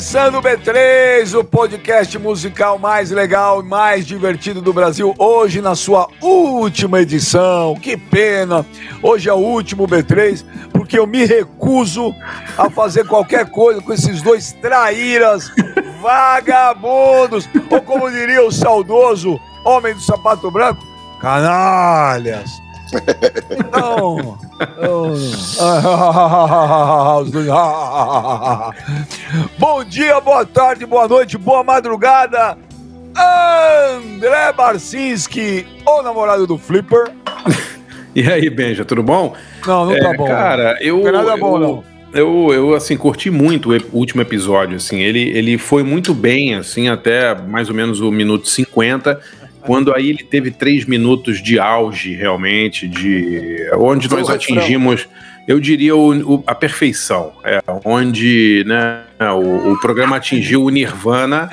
Começando o B3, o podcast musical mais legal e mais divertido do Brasil, hoje na sua última edição. Que pena! Hoje é o último B3, porque eu me recuso a fazer qualquer coisa com esses dois traíras vagabundos, ou como diria o saudoso homem do sapato branco, canalhas. Não. Bom dia, boa tarde, boa noite, boa madrugada. André Barcinski, o namorado do Flipper. E aí, Benja, tudo bom? Não, não tá é, tá bom. Cara, eu. Não nada eu, bom, não. Eu, eu, assim, curti muito o último episódio, assim, ele, ele foi muito bem, assim, até mais ou menos o minuto 50, quando aí ele teve três minutos de auge, realmente, de onde nós atingimos, eu diria, o, o, a perfeição. É, onde né, o, o programa atingiu o Nirvana.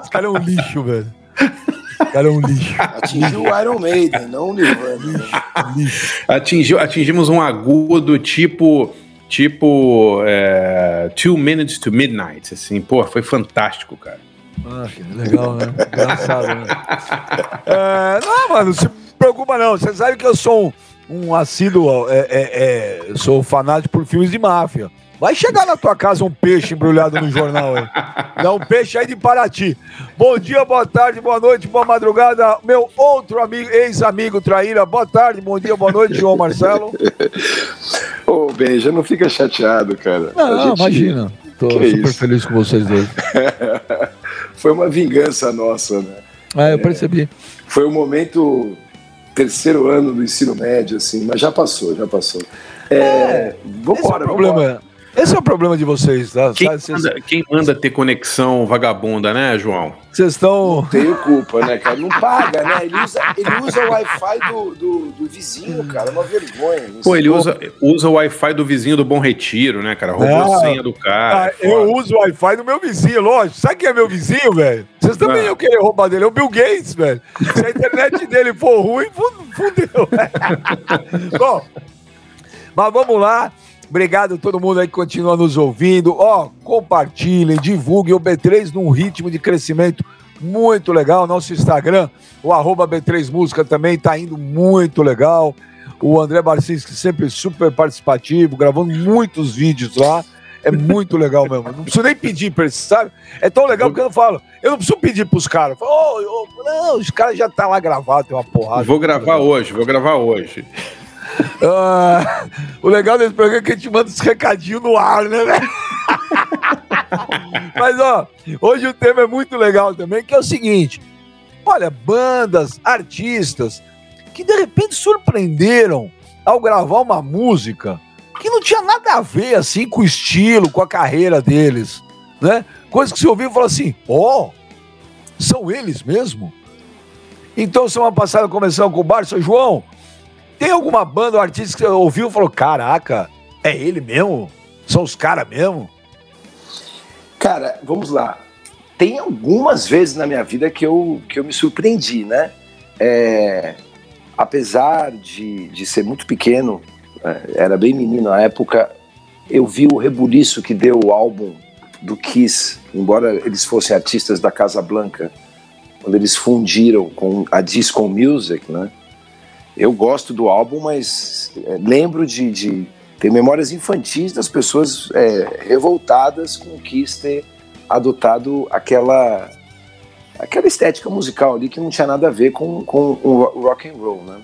Esse cara é um lixo, velho. Esse cara é um lixo. Atingiu o Iron Maiden, não o Nirvana. Lixo, lixo. Atingiu, atingimos um agudo tipo tipo é, Two Minutes to Midnight, assim, pô, foi fantástico, cara. Ah, que legal, né? Engraçado, né? É, não, mano, se preocupa não. Você sabe que eu sou um, um assíduo, é, é, é, sou fanático por filmes de máfia. Vai chegar na tua casa um peixe embrulhado no jornal aí. Dá um peixe aí de Paraty. Bom dia, boa tarde, boa noite, boa madrugada. Meu outro amigo, ex-amigo Traíra, boa tarde, bom dia, boa noite, João Marcelo. Ô, oh, Benja, não fica chateado, cara. Não, gente... imagina. Tô que super isso? feliz com vocês dois. Foi uma vingança nossa, né? Ah, eu percebi. Foi o um momento terceiro ano do ensino médio, assim, mas já passou, já passou. É, é vambora, esse é o problema. Vambora. Esse é o problema de vocês, tá? Quem, manda, quem manda ter conexão vagabunda, né, João? Vocês estão. Tenho culpa, né, cara? Não paga, né? Ele usa, ele usa o Wi-Fi do, do, do, vizinho, cara. É uma vergonha. Pô, ele usa, usa o Wi-Fi do vizinho do Bom Retiro, né, cara? Roubou a senha do cara. Ah, eu uso o Wi-Fi do meu vizinho, lógico. Sabe quem é meu vizinho, velho? Vocês também ah. iam querer roubar dele. É o Bill Gates, velho. Se a internet dele for ruim, fudeu. Bom, mas vamos lá. Obrigado a todo mundo aí que continua nos ouvindo. Ó, compartilhem, divulguem o B3 num ritmo de crescimento muito legal. Nosso Instagram, o arroba B3 Música também tá indo muito legal. O André Barcinski sempre super participativo, gravando muitos vídeos lá. É muito legal mesmo. Não preciso nem pedir pra eles, sabe? É tão legal que eu falo. Eu não preciso pedir pros caras. Oh, oh, não, os caras já tá lá gravado, tem uma porrada. Vou gravar hoje, vou gravar hoje. Uh, o legal desse programa é que a gente manda os recadinhos no ar, né, velho? Mas, ó, hoje o tema é muito legal também, que é o seguinte: olha, bandas, artistas que de repente surpreenderam ao gravar uma música que não tinha nada a ver, assim, com o estilo, com a carreira deles, né? Coisa que você ouviu e falou assim: ó, oh, são eles mesmo? Então, semana passada começamos com o Barça João. Tem alguma banda ou artista que você ouviu e falou: caraca, é ele mesmo? São os caras mesmo? Cara, vamos lá. Tem algumas vezes na minha vida que eu, que eu me surpreendi, né? É, apesar de, de ser muito pequeno, é, era bem menino na época, eu vi o rebuliço que deu o álbum do Kiss, embora eles fossem artistas da Casa Blanca, quando eles fundiram com a disco music, né? Eu gosto do álbum, mas é, lembro de, de ter memórias infantis das pessoas é, revoltadas com o Kiss ter adotado aquela aquela estética musical ali que não tinha nada a ver com, com o rock and roll, né?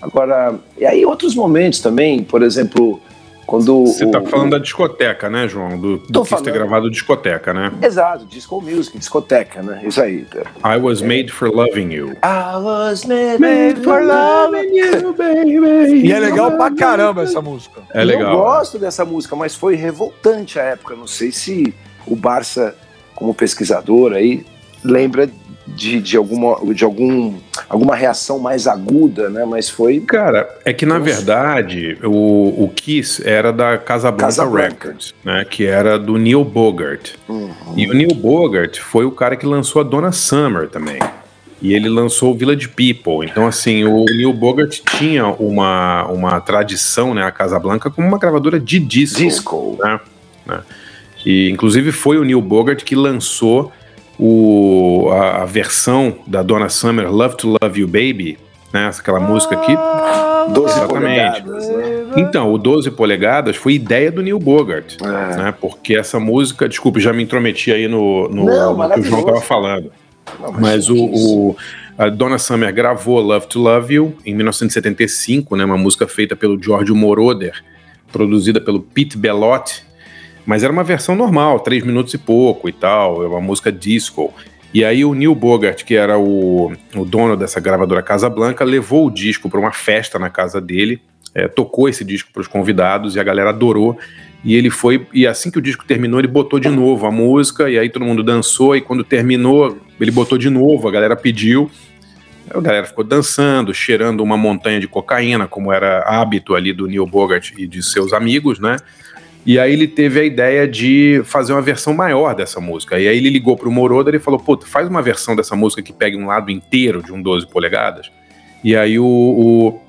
Agora, e aí outros momentos também, por exemplo, quando Você está falando da discoteca, né, João? Do, do que ter gravado discoteca, né? Exato, disco music, discoteca, né? Isso aí. I was é. made for loving you. I was made, made for loving you, baby. E é legal pra caramba essa música. É legal. Eu gosto dessa música, mas foi revoltante a época. Não sei se o Barça, como pesquisador aí, lembra de, de, alguma, de algum, alguma reação mais aguda, né? Mas foi. Cara, é que na Nossa. verdade o, o Kiss era da Casablanca, Casablanca Records, né? Que era do Neil Bogart. Uhum. E o Neil Bogart foi o cara que lançou a Donna Summer também. E ele lançou o Village People. Então, assim, o Neil Bogart tinha uma, uma tradição, né? A Casablanca como uma gravadora de disco. Disco. Né? né? E inclusive foi o Neil Bogart que lançou o, a, a versão da Donna Summer, Love to Love You Baby, né? Aquela música aqui. 12 Exatamente. polegadas, né? Então, o 12 polegadas foi ideia do Neil Bogart, é. né? Porque essa música, desculpe, já me intrometi aí no, no, Não, no que o João estava falando. Não, mas, mas o, o, a Donna Summer gravou Love to Love You em 1975, né? Uma música feita pelo George Moroder, produzida pelo Pete Bellotti, mas era uma versão normal, três minutos e pouco e tal, é uma música disco. E aí o Neil Bogart, que era o, o dono dessa gravadora Casa Blanca, levou o disco para uma festa na casa dele, é, tocou esse disco para os convidados e a galera adorou. E ele foi, e assim que o disco terminou, ele botou de novo a música, e aí todo mundo dançou, e quando terminou, ele botou de novo, a galera pediu. A galera ficou dançando, cheirando uma montanha de cocaína, como era hábito ali do Neil Bogart e de seus amigos, né? E aí ele teve a ideia de fazer uma versão maior dessa música. E aí ele ligou pro Moroder e falou: Pô, faz uma versão dessa música que pegue um lado inteiro de um 12 polegadas. E aí o, o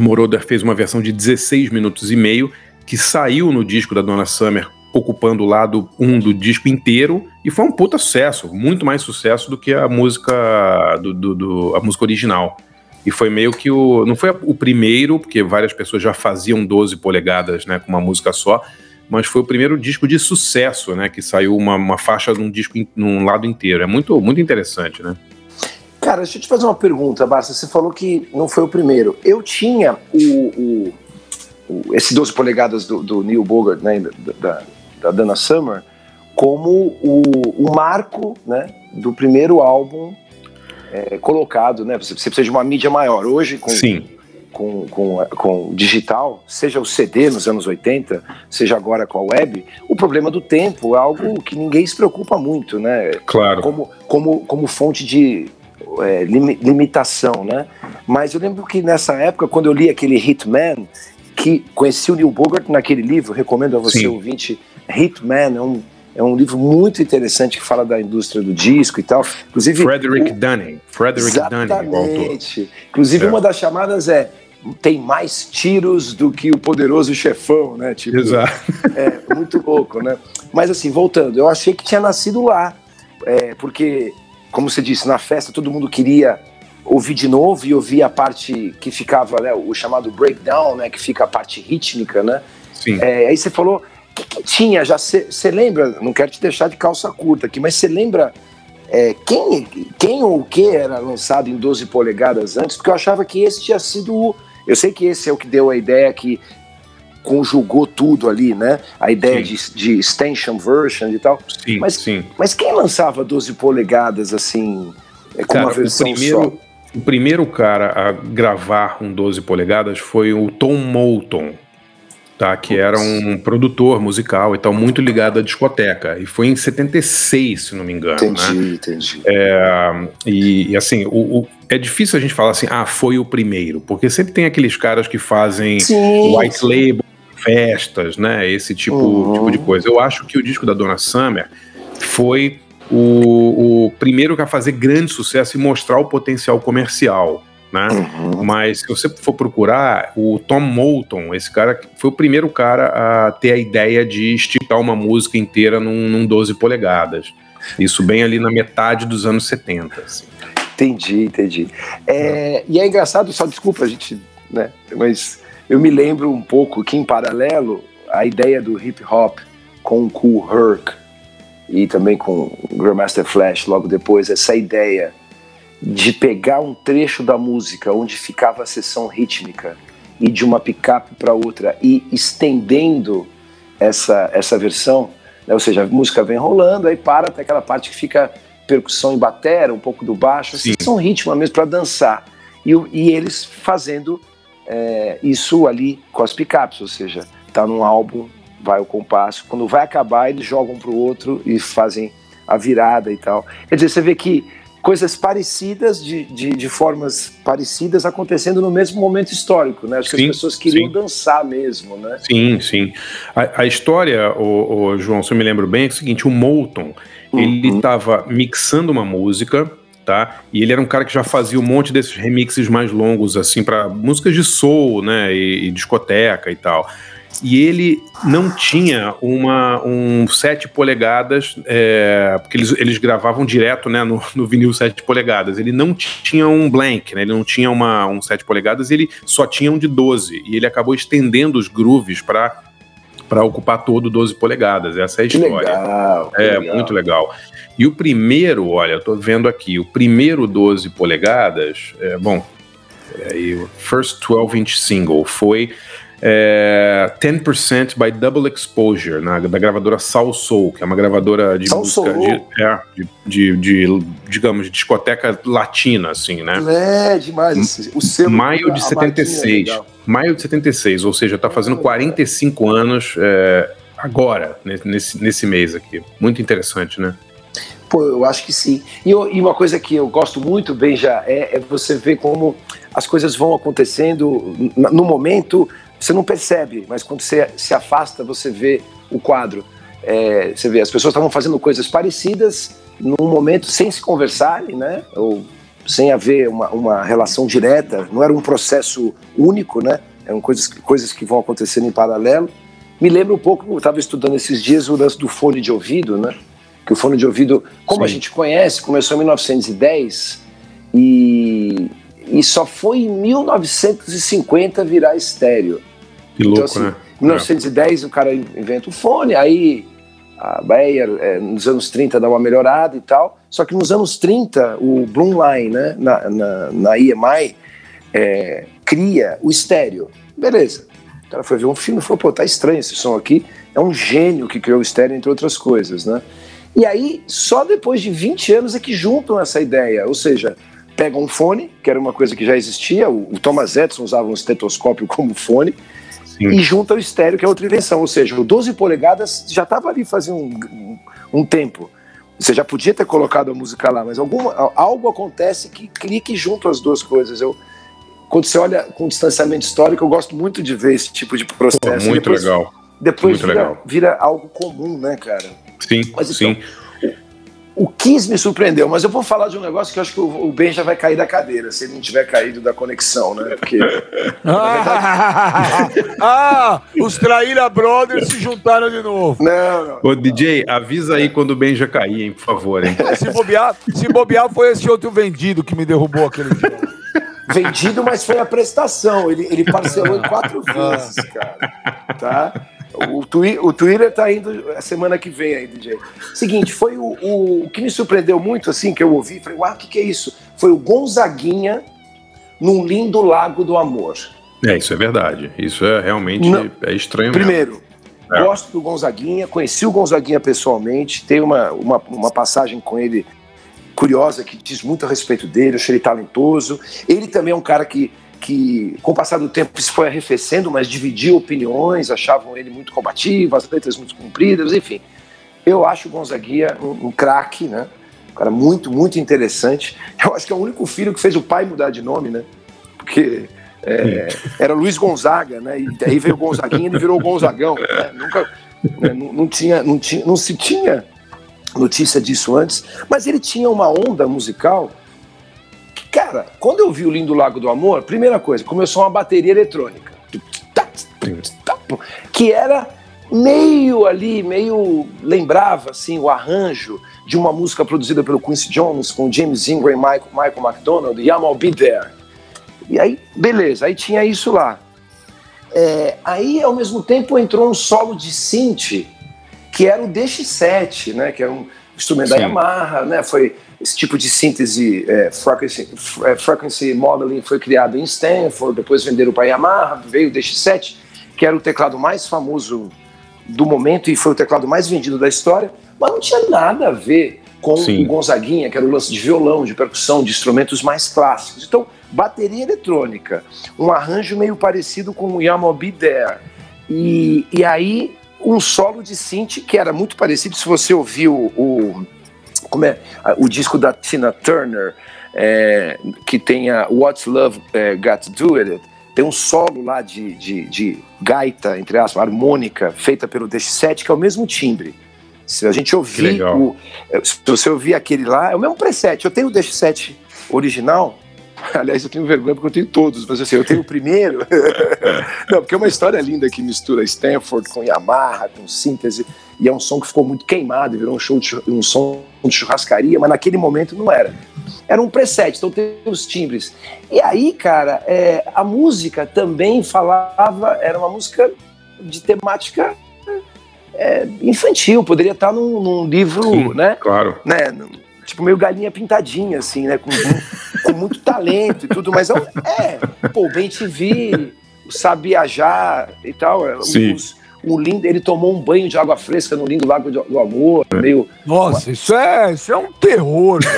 Moroder fez uma versão de 16 minutos e meio, que saiu no disco da Donna Summer, ocupando o lado 1 do disco inteiro, e foi um puta sucesso, muito mais sucesso do que a música do, do, do a música original. E foi meio que o. Não foi o primeiro, porque várias pessoas já faziam 12 polegadas, né, com uma música só, mas foi o primeiro disco de sucesso, né? Que saiu uma, uma faixa num disco num lado inteiro. É muito, muito interessante, né? Cara, deixa eu te fazer uma pergunta, Barça. Você falou que não foi o primeiro. Eu tinha o, o, o esse 12 polegadas do, do Neil Bogart, né, da, da Dana Summer, como o, o marco né, do primeiro álbum é, colocado, né? Você precisa de uma mídia maior. Hoje, com, Sim com, com, com digital, seja o CD nos anos 80, seja agora com a web, o problema do tempo é algo que ninguém se preocupa muito, né? Claro. Como, como, como fonte de é, limitação, né? Mas eu lembro que nessa época, quando eu li aquele Hitman, que conheci o Neil Bogart naquele livro, recomendo a você, Sim. ouvinte, Hitman, é um, é um livro muito interessante que fala da indústria do disco e tal. Inclusive, Frederick o... Dunning. Frederick Exatamente. Dunning, Inclusive, é. uma das chamadas é tem mais tiros do que o poderoso chefão, né? Tipo, Exato. É muito louco, né? Mas assim, voltando, eu achei que tinha nascido lá, é, porque, como você disse, na festa todo mundo queria ouvir de novo e ouvir a parte que ficava, né, o chamado breakdown, né, que fica a parte rítmica, né? Sim. É, aí você falou, o que, que, tinha já? Você lembra? Não quero te deixar de calça curta aqui, mas você lembra é, quem, quem ou o que era lançado em 12 polegadas antes? Porque eu achava que esse tinha sido o eu sei que esse é o que deu a ideia que conjugou tudo ali, né? A ideia de, de, extension version e tal. Sim, mas, sim. mas quem lançava 12 polegadas assim, é, com cara, uma versão o primeiro, só? O primeiro cara a gravar um 12 polegadas foi o Tom Moulton, tá? Que era um produtor musical e tal, muito ligado à discoteca. E foi em 76, se não me engano. Entendi, né? entendi. É, e, e, assim, o, o, é difícil a gente falar assim, ah, foi o primeiro, porque sempre tem aqueles caras que fazem sim, white label, festas, né? Esse tipo, uhum. tipo de coisa. Eu acho que o disco da Dona Summer foi o, o primeiro a fazer grande sucesso e mostrar o potencial comercial né? Uhum. Mas se você for procurar, o Tom Moulton, esse cara foi o primeiro cara a ter a ideia de esticar uma música inteira num, num 12 polegadas. Isso bem ali na metade dos anos 70. Assim. Entendi, entendi. É, e é engraçado, só desculpa a gente, né? Mas eu me lembro um pouco que em paralelo a ideia do hip hop com o Cool Herc e também com o Grandmaster Flash logo depois, essa ideia de pegar um trecho da música onde ficava a sessão rítmica e de uma picape para outra e estendendo essa, essa versão, né? ou seja, a música vem rolando, aí para até aquela parte que fica percussão em batera, um pouco do baixo, assim, são ritmo mesmo para dançar. E, e, eles fazendo é, isso ali com as picapes, ou seja, tá num álbum, vai o compasso, quando vai acabar eles jogam para o outro e fazem a virada e tal. Quer dizer, você vê que coisas parecidas, de, de, de, formas parecidas, acontecendo no mesmo momento histórico, né? Acho sim, que as pessoas queriam sim. dançar mesmo, né? Sim, sim. A, a história, o, o, João, se eu me lembro bem, é o seguinte, o Moulton, uhum. ele estava mixando uma música, tá? E ele era um cara que já fazia um monte desses remixes mais longos, assim, para músicas de soul, né? E, e discoteca e tal. e ele não tinha uma, um 7 polegadas, é, porque eles, eles gravavam direto né, no, no vinil 7 polegadas. Ele não tinha um blank, né, ele não tinha uma, um 7 polegadas, ele só tinha um de 12. E ele acabou estendendo os grooves para para ocupar todo 12 polegadas. Essa é a história. Legal, é legal. muito legal. E o primeiro, olha, eu tô vendo aqui, o primeiro 12 polegadas, é, bom, é, o First 12 inch single foi é, 10% by Double Exposure, na, da gravadora Soul Soul, que é uma gravadora de Soul música de, é, de, de, de, digamos, de discoteca latina, assim, né? É demais. O selo Maio de a marquinha é 76. Maio de 76, ou seja, tá fazendo 45 anos é, agora, ne- nesse, nesse mês aqui. Muito interessante, né? Pô, eu acho que sim. E, eu- e uma coisa que eu gosto muito, bem já, é, é você ver como as coisas vão acontecendo no momento, você não percebe, mas quando você se afasta, você vê o quadro. É, você vê, as pessoas estavam fazendo coisas parecidas num momento sem se conversarem, né? Ou sem haver uma, uma relação direta, não era um processo único, né? Eram coisas, coisas que vão acontecendo em paralelo. Me lembra um pouco, eu estava estudando esses dias o lance do fone de ouvido, né? Que o fone de ouvido, como a Sim. gente conhece, começou em 1910 e, e só foi em 1950 virar estéreo. Que louco, Então, assim, né? Em 1910 o cara inventa o fone, aí a Bayer é, nos anos 30 dá uma melhorada e tal. Só que nos anos 30 o Blumlein, né, na, na, na EMI, é, cria o estéreo. Beleza. O cara foi ver um filme e falou, pô, tá estranho esse som aqui. É um gênio que criou o estéreo, entre outras coisas, né? E aí, só depois de 20 anos é que juntam essa ideia. Ou seja, pegam um fone, que era uma coisa que já existia, o, o Thomas Edison usava um estetoscópio como fone, Sim. e junta o estéreo, que é outra invenção. Ou seja, o 12 polegadas já estava ali fazia um, um, um tempo. Você já podia ter colocado a música lá, mas alguma, algo acontece que clique junto as duas coisas. Eu, quando você olha com distanciamento histórico, eu gosto muito de ver esse tipo de Pô, processo. muito depois, legal. Depois Muito vira, legal. vira algo comum, né, cara? Sim, Mas sim. O Kiss me surpreendeu, mas eu vou falar de um negócio que eu acho que o Ben já vai cair da cadeira, se ele não tiver caído da conexão, né? Porque Ah, ah, os Traíra Brothers se juntaram de novo. Não, não. Ô, DJ, avisa aí quando o Ben já cair, hein, por favor, hein? Se bobear, se bobear foi esse outro vendido que me derrubou aquele dia. Vendido, mas foi a prestação. Ele, ele parcelou em quatro vezes, cara. Tá? O, twi o Twitter tá indo a semana que vem aí, DJ. Seguinte, foi o, o, o que me surpreendeu muito, assim, que eu ouvi, falei, uau, o que, que é isso? Foi o Gonzaguinha num lindo lago do amor. É, isso é verdade. Isso é realmente Não. é estranho mesmo. Primeiro, É. gosto do Gonzaguinha, conheci o Gonzaguinha pessoalmente, tenho uma, uma, uma passagem com ele curiosa que diz muito a respeito dele, achei ele talentoso. Ele também é um cara que, que com o passar do tempo, se foi arrefecendo, mas dividia opiniões, achavam ele muito combativo, as letras muito compridas, enfim. Eu acho o Gonzaguinha um, um craque, né? Um cara muito, muito interessante. Eu acho que é o único filho que fez o pai mudar de nome, né? Porque é, era Luiz Gonzaga, né? E daí veio o Gonzaguinha e ele virou o Gonzagão. Né? Nunca, né? Não, não tinha, não, tinha, não se tinha notícia disso antes, mas ele tinha uma onda musical cara, quando eu vi o Lindo Lago do Amor, primeira coisa, começou uma bateria eletrônica. Que era meio ali, meio lembrava assim o arranjo de uma música produzida pelo Quincy Jones com James Ingram e Michael, Michael McDonald, Yama I'll Be There. E aí, beleza, aí tinha isso lá. É, aí, ao mesmo tempo, entrou um solo de synth, que era o DX7, né, que era um instrumento da Sim. Yamaha, né, foi esse tipo de síntese, é, frequency, é, frequency modeling foi criado em Stanford, depois venderam para Yamaha, veio o DX7, que era o teclado mais famoso do momento e foi o teclado mais vendido da história, mas não tinha nada a ver com Sim. o Gonzaguinha, que era o lance de violão, de percussão, de instrumentos mais clássicos. Então, bateria eletrônica, um arranjo meio parecido com o Yama Be There. E, e aí, um solo de synth que era muito parecido, se você ouviu o, como é, o disco da Tina Turner, é, que tem a What's Love é, Got to Do With It, tem um solo lá de, de, de gaita, entre aspas, harmônica, feita pelo DX7, que é o mesmo timbre. Se a gente ouvir, o, é, se você ouvir aquele lá, é o mesmo preset. Eu tenho o DX7 original, Aliás, eu tenho vergonha porque eu tenho todos, mas assim, eu tenho o primeiro. Não, porque é uma história linda que mistura Stanford com Yamaha, com síntese, e é um som que ficou muito queimado, virou um, show de, um som de churrascaria, mas naquele momento não era. Era um preset, então tem os timbres. E aí, cara, é, a música também falava, era uma música de temática é, infantil, poderia estar num, num livro, Sim, né? Claro. Né, tipo, meio galinha pintadinha, assim, né? Com, com muito talento e tudo, mas é, é pô, o Ben TV, Sabe Viajar e tal, é, Sim. Os, o lindo, ele tomou um banho de água fresca no lindo Lago do Amor, meio. Nossa, isso é, isso é um terror.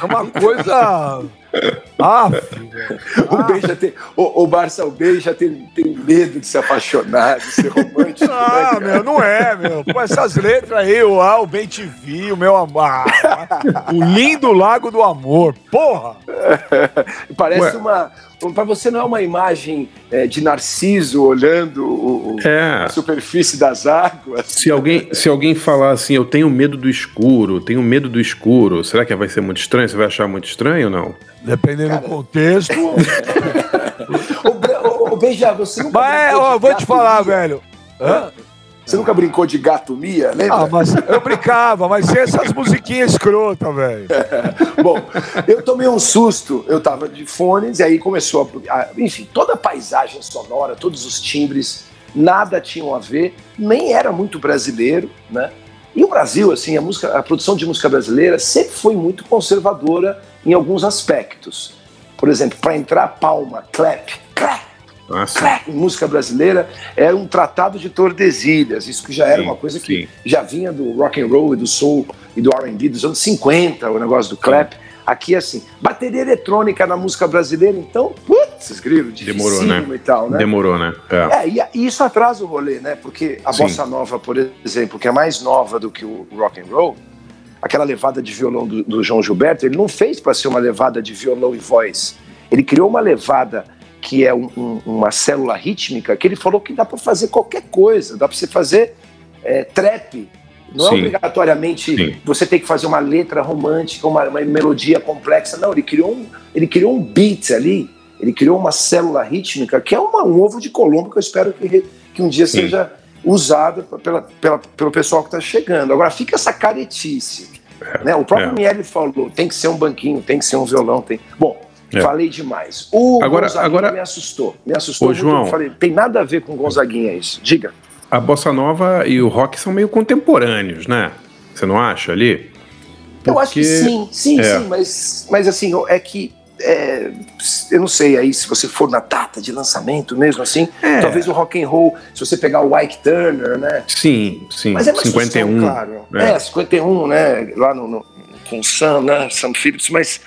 é uma coisa. Ah, o ah. já tem, o, o Barça, o Ben já tem, tem medo de se apaixonar, de ser romântico. Né, ah, né, meu, não é, meu. Com essas letras aí, o, ah, o Ben te vi, o meu amor. Ah, o lindo Lago do Amor. Porra! Parece Ué. uma para você não é uma imagem é, de Narciso olhando o, é. a superfície das águas. Se alguém, se alguém falar assim, eu tenho medo do escuro, tenho medo do escuro, será que vai ser muito estranho? Você vai achar muito estranho ou não? Dependendo Cara... do contexto. o, o, Beija, você não. Mas, ó, vou te falar, velho. Hã? Você nunca brincou de gato Mia, lembra? Ah, mas eu brincava, mas sem essas musiquinhas escrotas, velho. Bom, eu tomei um susto, eu tava de fones, e aí começou a, Enfim, toda a paisagem sonora, todos os timbres, nada tinham a ver, nem era muito brasileiro, né? E o Brasil, assim, a, música, a produção de música brasileira sempre foi muito conservadora em alguns aspectos. Por exemplo, para entrar palma, clap, clap, nossa. Em música brasileira era um tratado de Tordesilhas, isso que já era sim, uma coisa que sim. já vinha do rock and roll e do soul e do R&B dos anos 50, o negócio do clap. Aqui assim, bateria eletrônica na música brasileira, então, putz, grilo, demorou, né? e tal, né? Demorou, né? É. é, e, isso atrasa o rolê, né? Porque a sim. bossa nova, por exemplo, que é mais nova do que o rock and roll, aquela levada de violão do, do João Gilberto, ele não fez para ser uma levada de violão e voz. Ele criou uma levada que é um, um, uma célula rítmica, que ele falou que dá para fazer qualquer coisa, dá para você fazer é, trap. Não é Sim. é obrigatoriamente Sim. você tem que fazer uma letra romântica, uma, uma, melodia complexa. Não, ele criou um, ele criou um beat ali, ele criou uma célula rítmica que é uma, um ovo de Colombo que eu espero que, que um dia Sim. seja usado pela, pela, pelo pessoal que está chegando. Agora fica essa caretice. É, né? O próprio é. Miele falou: tem que ser um banquinho, tem que ser um violão. Tem... Bom, é. Falei demais. O agora, agora me assustou. Me assustou Ô. João, falei, tem nada a ver com Gonzaguinha isso. Diga. A bossa nova e o rock são meio contemporâneos, né? Você não acha ali? Porque... Eu acho que sim, sim, é. sim, mas, mas assim, é que é, eu não sei aí se você for na data de lançamento mesmo assim, é. talvez o rock and roll, se você pegar o Ike Turner, né? Sim, sim. Mas é 51, claro. É. é, 51, né? Lá no, no com Sam, né? Sam Phillips, mas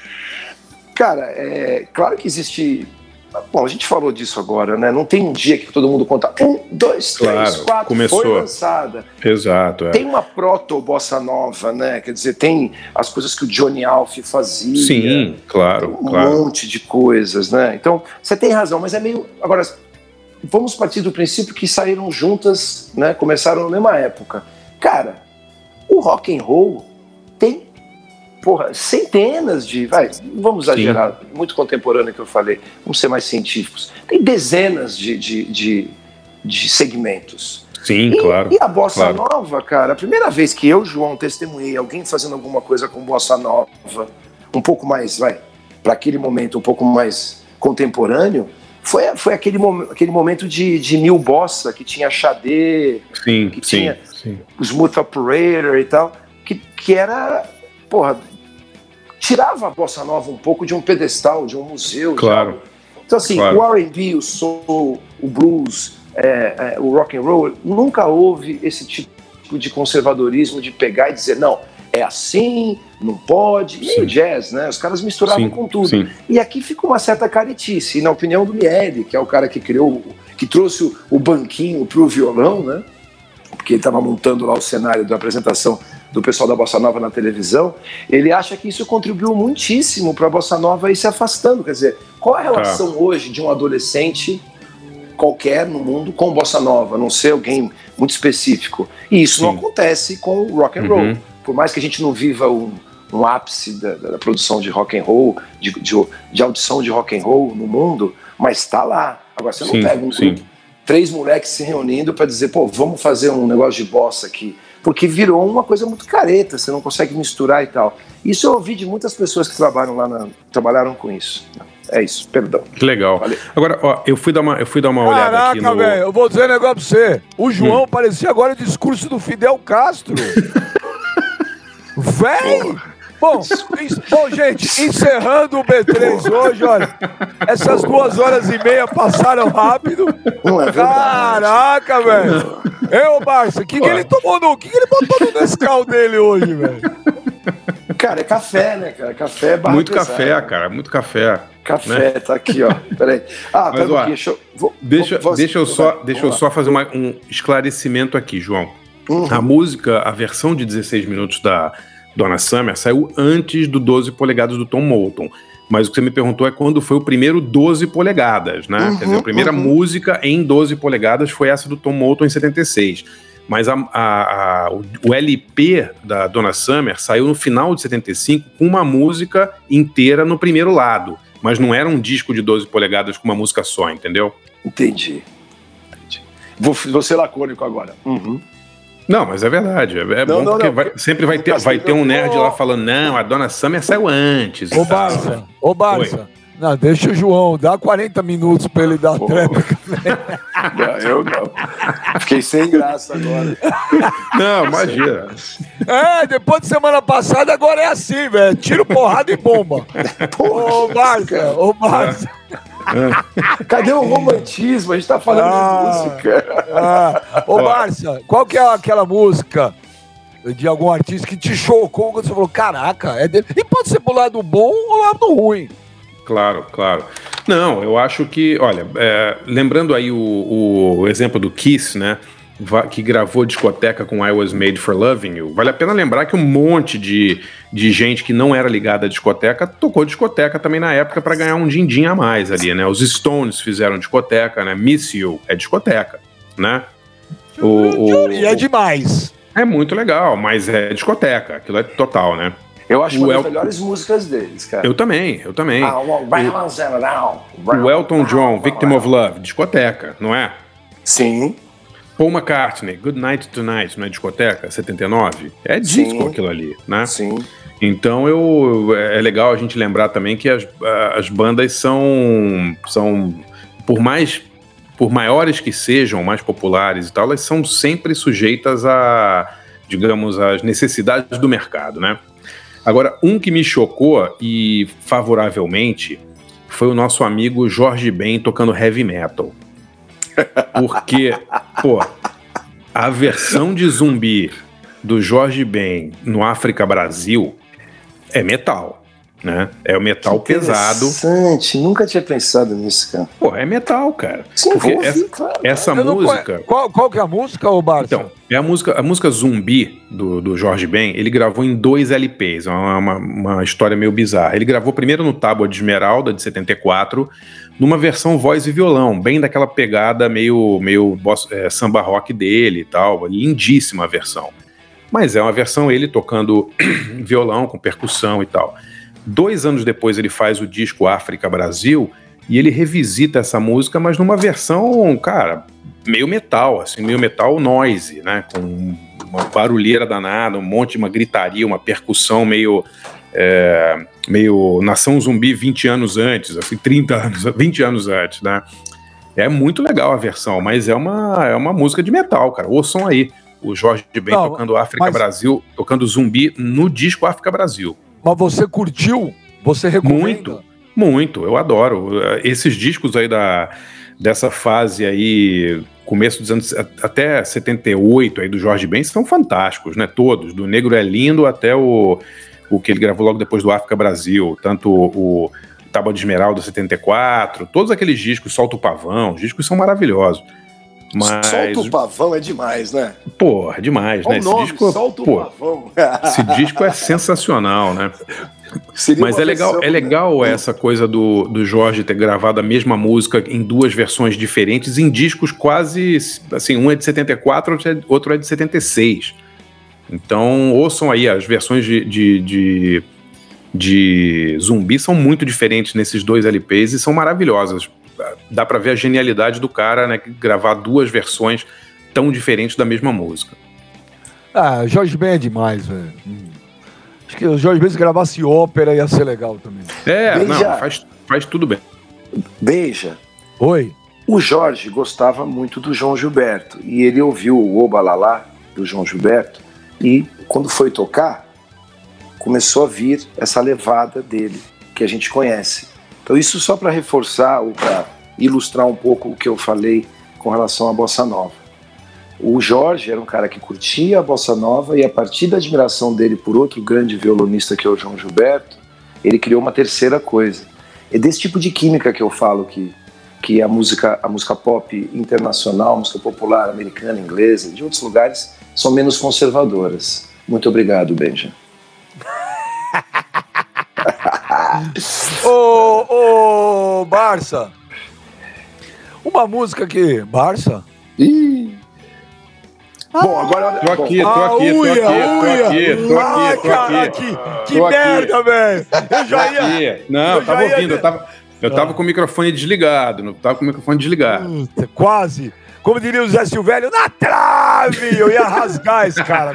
Cara, é claro que existe. Bom, a gente falou disso agora, né? Não tem um dia que todo mundo conta. Um, dois, claro, três, quatro. Começou. Foi lançada. Exato. É. Tem uma proto-bossa nova, né? Quer dizer, tem as coisas que o Johnny Alf fazia. Sim, claro. Um claro. monte de coisas, né? Então, você tem razão, mas é meio. Agora, vamos partir do princípio que saíram juntas, né? Começaram na mesma época. Cara, o rock and roll tem porra, centenas de. Vai, vamos exagerar, Sim. muito contemporâneo que eu falei, vamos ser mais científicos. Tem dezenas de, de, de, de segmentos. Sim, e, claro. E a bossa claro. nova, cara, a primeira vez que eu, João, testemunhei alguém fazendo alguma coisa com bossa nova, um pouco mais, vai, para aquele momento um pouco mais contemporâneo, foi, foi aquele, mom aquele momento de, de New Bossa, que tinha Xadê, sim, que sim, tinha sim. o Smooth Operator e tal, que, que era, porra, tirava a bossa nova um pouco de um pedestal, de um museu. Claro. Então, assim, claro. o R&B, o soul, o blues, é, é, o rock and roll, nunca houve esse tipo de conservadorismo de pegar e dizer, não, é assim, não pode. E o jazz, né? Os caras misturavam sim, com tudo. Sim. E aqui fica uma certa caretice. E na opinião do Miele, que é o cara que criou, que trouxe o, o banquinho pro violão, né? Porque ele estava montando lá o cenário da apresentação do pessoal da Bossa Nova na televisão, ele acha que isso contribuiu muitíssimo para a Bossa Nova ir se afastando. Quer dizer, qual a relação tá. hoje de um adolescente qualquer no mundo com Bossa Nova, a não ser alguém muito específico? E isso Sim. não acontece com o rock and roll. Uhum. Por mais que a gente não viva um, um ápice da, da, produção de rock and roll, de, de, de, audição de rock and roll no mundo, mas está lá. Agora você sim, não pega um sim. grupo, três moleques se reunindo para dizer, pô, vamos fazer um negócio de bossa aqui, porque virou uma coisa muito careta, você não consegue misturar e tal. Isso eu ouvi de muitas pessoas que trabalham lá, na, trabalharam com isso. É isso, perdão. Que legal. Valeu. Agora, ó, eu fui dar uma, eu fui dar uma Caraca, olhada aqui no... velho, eu vou dizer um negócio pra você. O João hum. parecia agora o discurso do Fidel Castro. Véi! Bom, bom, gente, encerrando o B3 hoje, olha. Essas duas horas e meia passaram rápido. Não é Caraca, velho. Eu, Barça, o que, que ele tomou no. O que, que ele botou no Nescau dele hoje, velho? Cara, é café, né, cara? Café é Muito pesada. café, cara, muito café. Café, né? tá aqui, ó. Peraí. Ah, Mas, ó, deixa eu. Vou, deixa, vou, deixa eu só, deixa eu só fazer uma, um esclarecimento aqui, João. Uhum. A música, a versão de 16 minutos da Donna Summer saiu antes do 12 polegadas do Tom Moulton. Mas o que você me perguntou é quando foi o primeiro 12 polegadas, né? Uhum, Quer dizer, a primeira uhum. música em 12 polegadas foi essa do Tom Moulton em 76. Mas a, a, a, o LP da Donna Summer saiu no final de 75 com uma música inteira no primeiro lado. Mas não era um disco de 12 polegadas com uma música só, entendeu? Entendi. Entendi. Vou, vou ser lacônico agora. Uhum. Não, mas é verdade. É, é não, bom não, porque não. Vai, sempre vai ter, vai ter um nerd lá falando: não, a dona Summer saiu antes. Ô, Barça, ô, Barça. Não, deixa o João, dá 40 minutos pra ele dar tréplica. Não, eu não. Fiquei sem graça agora. Não, imagina. É, depois de semana passada, agora é assim, velho. Tiro, porrada e bomba. Ô, Barça, ô, Barça. Cadê o romantismo? A gente tá falando ah, de música. Ah. Ô, Márcia, qual que é aquela música de algum artista que te chocou quando você falou, caraca, é dele? E pode ser pro lado bom ou lado ruim. Claro, claro. Não, eu acho que, olha, é, lembrando aí o, o exemplo do Kiss, né? Que gravou discoteca com I Was Made for Loving You, vale a pena lembrar que um monte de, de gente que não era ligada à discoteca tocou discoteca também na época para ganhar um din-din a mais ali, né? Os Stones fizeram discoteca, né? Miss You é discoteca, né? O, o, e é demais. É muito legal, mas é discoteca, aquilo é total, né? Eu acho uma das melhores músicas deles, cara. Eu também, eu também. Ah, o, o Elton John, Victim of Love, discoteca, não é? Sim. Paul McCartney, Good Night Tonight, na discoteca, 79. É disco Sim. aquilo ali, né? Sim. Então eu, é legal a gente lembrar também que as, as bandas são, são por mais por maiores que sejam, mais populares e tal, elas são sempre sujeitas a, digamos, às necessidades do mercado, né? Agora, um que me chocou e favoravelmente foi o nosso amigo Jorge Ben tocando heavy metal. Porque, pô, a versão de zumbi do Jorge Ben no África Brasil é metal. Né? É o metal que pesado. Interessante, nunca tinha pensado nisso, cara. Pô, é metal, cara. Sim, Porque ouvir, essa, claro. essa música. Qual, qual que é a música, ô Barça? Então, é a música, a música Zumbi do, do Jorge Ben. Ele gravou em dois LPs, é uma, uma, uma história meio bizarra. Ele gravou primeiro no Tábua de Esmeralda, de 74, numa versão voz e violão, bem daquela pegada meio, meio é, samba rock dele e tal. Lindíssima a versão. Mas é uma versão ele tocando violão com percussão e tal. Dois anos depois ele faz o disco África Brasil e ele revisita essa música, mas numa versão, cara, meio metal, assim, meio metal noise, né? Com uma barulheira danada, um monte, uma gritaria, uma percussão meio é, meio Nação Zumbi 20 anos antes, assim, 30 anos, 20 anos antes, né? É muito legal a versão, mas é uma, é uma música de metal, cara. Ouçam aí o Jorge Ben Não, tocando África mas... Brasil, tocando zumbi no disco África Brasil. Mas você curtiu? Você recomenda? Muito, muito. Eu adoro. Esses discos aí da, dessa fase aí, começo dos anos até 78 aí do Jorge Ben são fantásticos, né? Todos, do Negro é Lindo até o o que ele gravou logo depois do África Brasil, tanto o, Tábua de Esmeralda 74, todos aqueles discos, Solta o Pavão, os discos são maravilhosos. Mas... Solta o Pavão é demais, né? Pô, é demais, né? Esse nome, disco, Solta pô, o Pavão. esse disco é sensacional, né? Seria Mas é legal, é legal né? essa coisa do, do Jorge ter gravado a mesma música em duas versões diferentes, em discos quase, assim, um é de 74, outro é de 76. Então, ouçam aí, as versões de, de, de, de zumbi são muito diferentes nesses dois LPs e são maravilhosas. Dá para ver a genialidade do cara, né? Gravar duas versões tão diferentes da mesma música. Ah, Jorge Ben é demais, velho. Acho que o Jorge Ben se gravasse ópera ia ser legal também. É, Beija. não, faz, faz tudo bem. Beija. Oi. O Jorge gostava muito do João Gilberto e ele ouviu o Obalalá do João Gilberto e quando foi tocar começou a vir essa levada dele que a gente conhece. Então isso só para reforçar ou para ilustrar um pouco o que eu falei com relação à bossa nova. O Jorge era um cara que curtia a bossa nova e a partir da admiração dele por outro grande violonista que é o João Gilberto, ele criou uma terceira coisa. É desse tipo de química que eu falo que que a música, a música pop internacional, a música popular americana, inglesa, de outros lugares, são menos conservadoras. Muito obrigado, Benja. ô, ô, Barça, uma música que. Barça? Ih. Bom, agora Tô aqui, tô aqui, tô aqui, tô aqui, tô aqui, tô aqui. Que, merda, velho! Eu já ia. Não, eu tava ouvindo, eu tava. Eu tava com o microfone desligado, não tava com o microfone desligado. Quase. Como diria o Zé Silvério, na trave! Eu ia rasgar esse cara.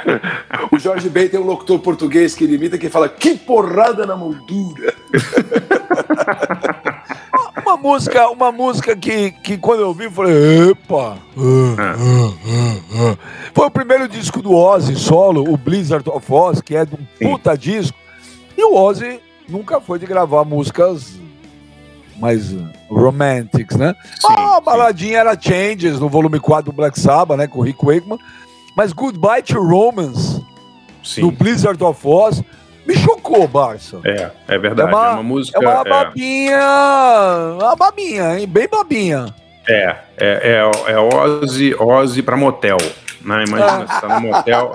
o Jorge Ben tem um locutor português que ele imita que fala que porrada na moldura. uma música, uma música que, que quando eu ouvi, eu falei, epa! Uh, uh, uh, Foi o primeiro disco do Ozzy solo, o Blizzard of Oz, que é de um puta disco. E o Ozzy nunca foi de gravar músicas mais romantics, né? Sim, ah, a baladinha sim. era Changes no volume 4 do Black Sabbath, né, com o Rick Wakeman. Mas Goodbye to Romance, sim. do Blizzard of Oz, me chocou, Barça. É, é verdade. É uma, é uma música. É uma é... babinha. Uma babinha, hein? Bem babinha. É, é, é, é Ozzy, Ozzy pra motel. Né? Imagina, você tá no motel.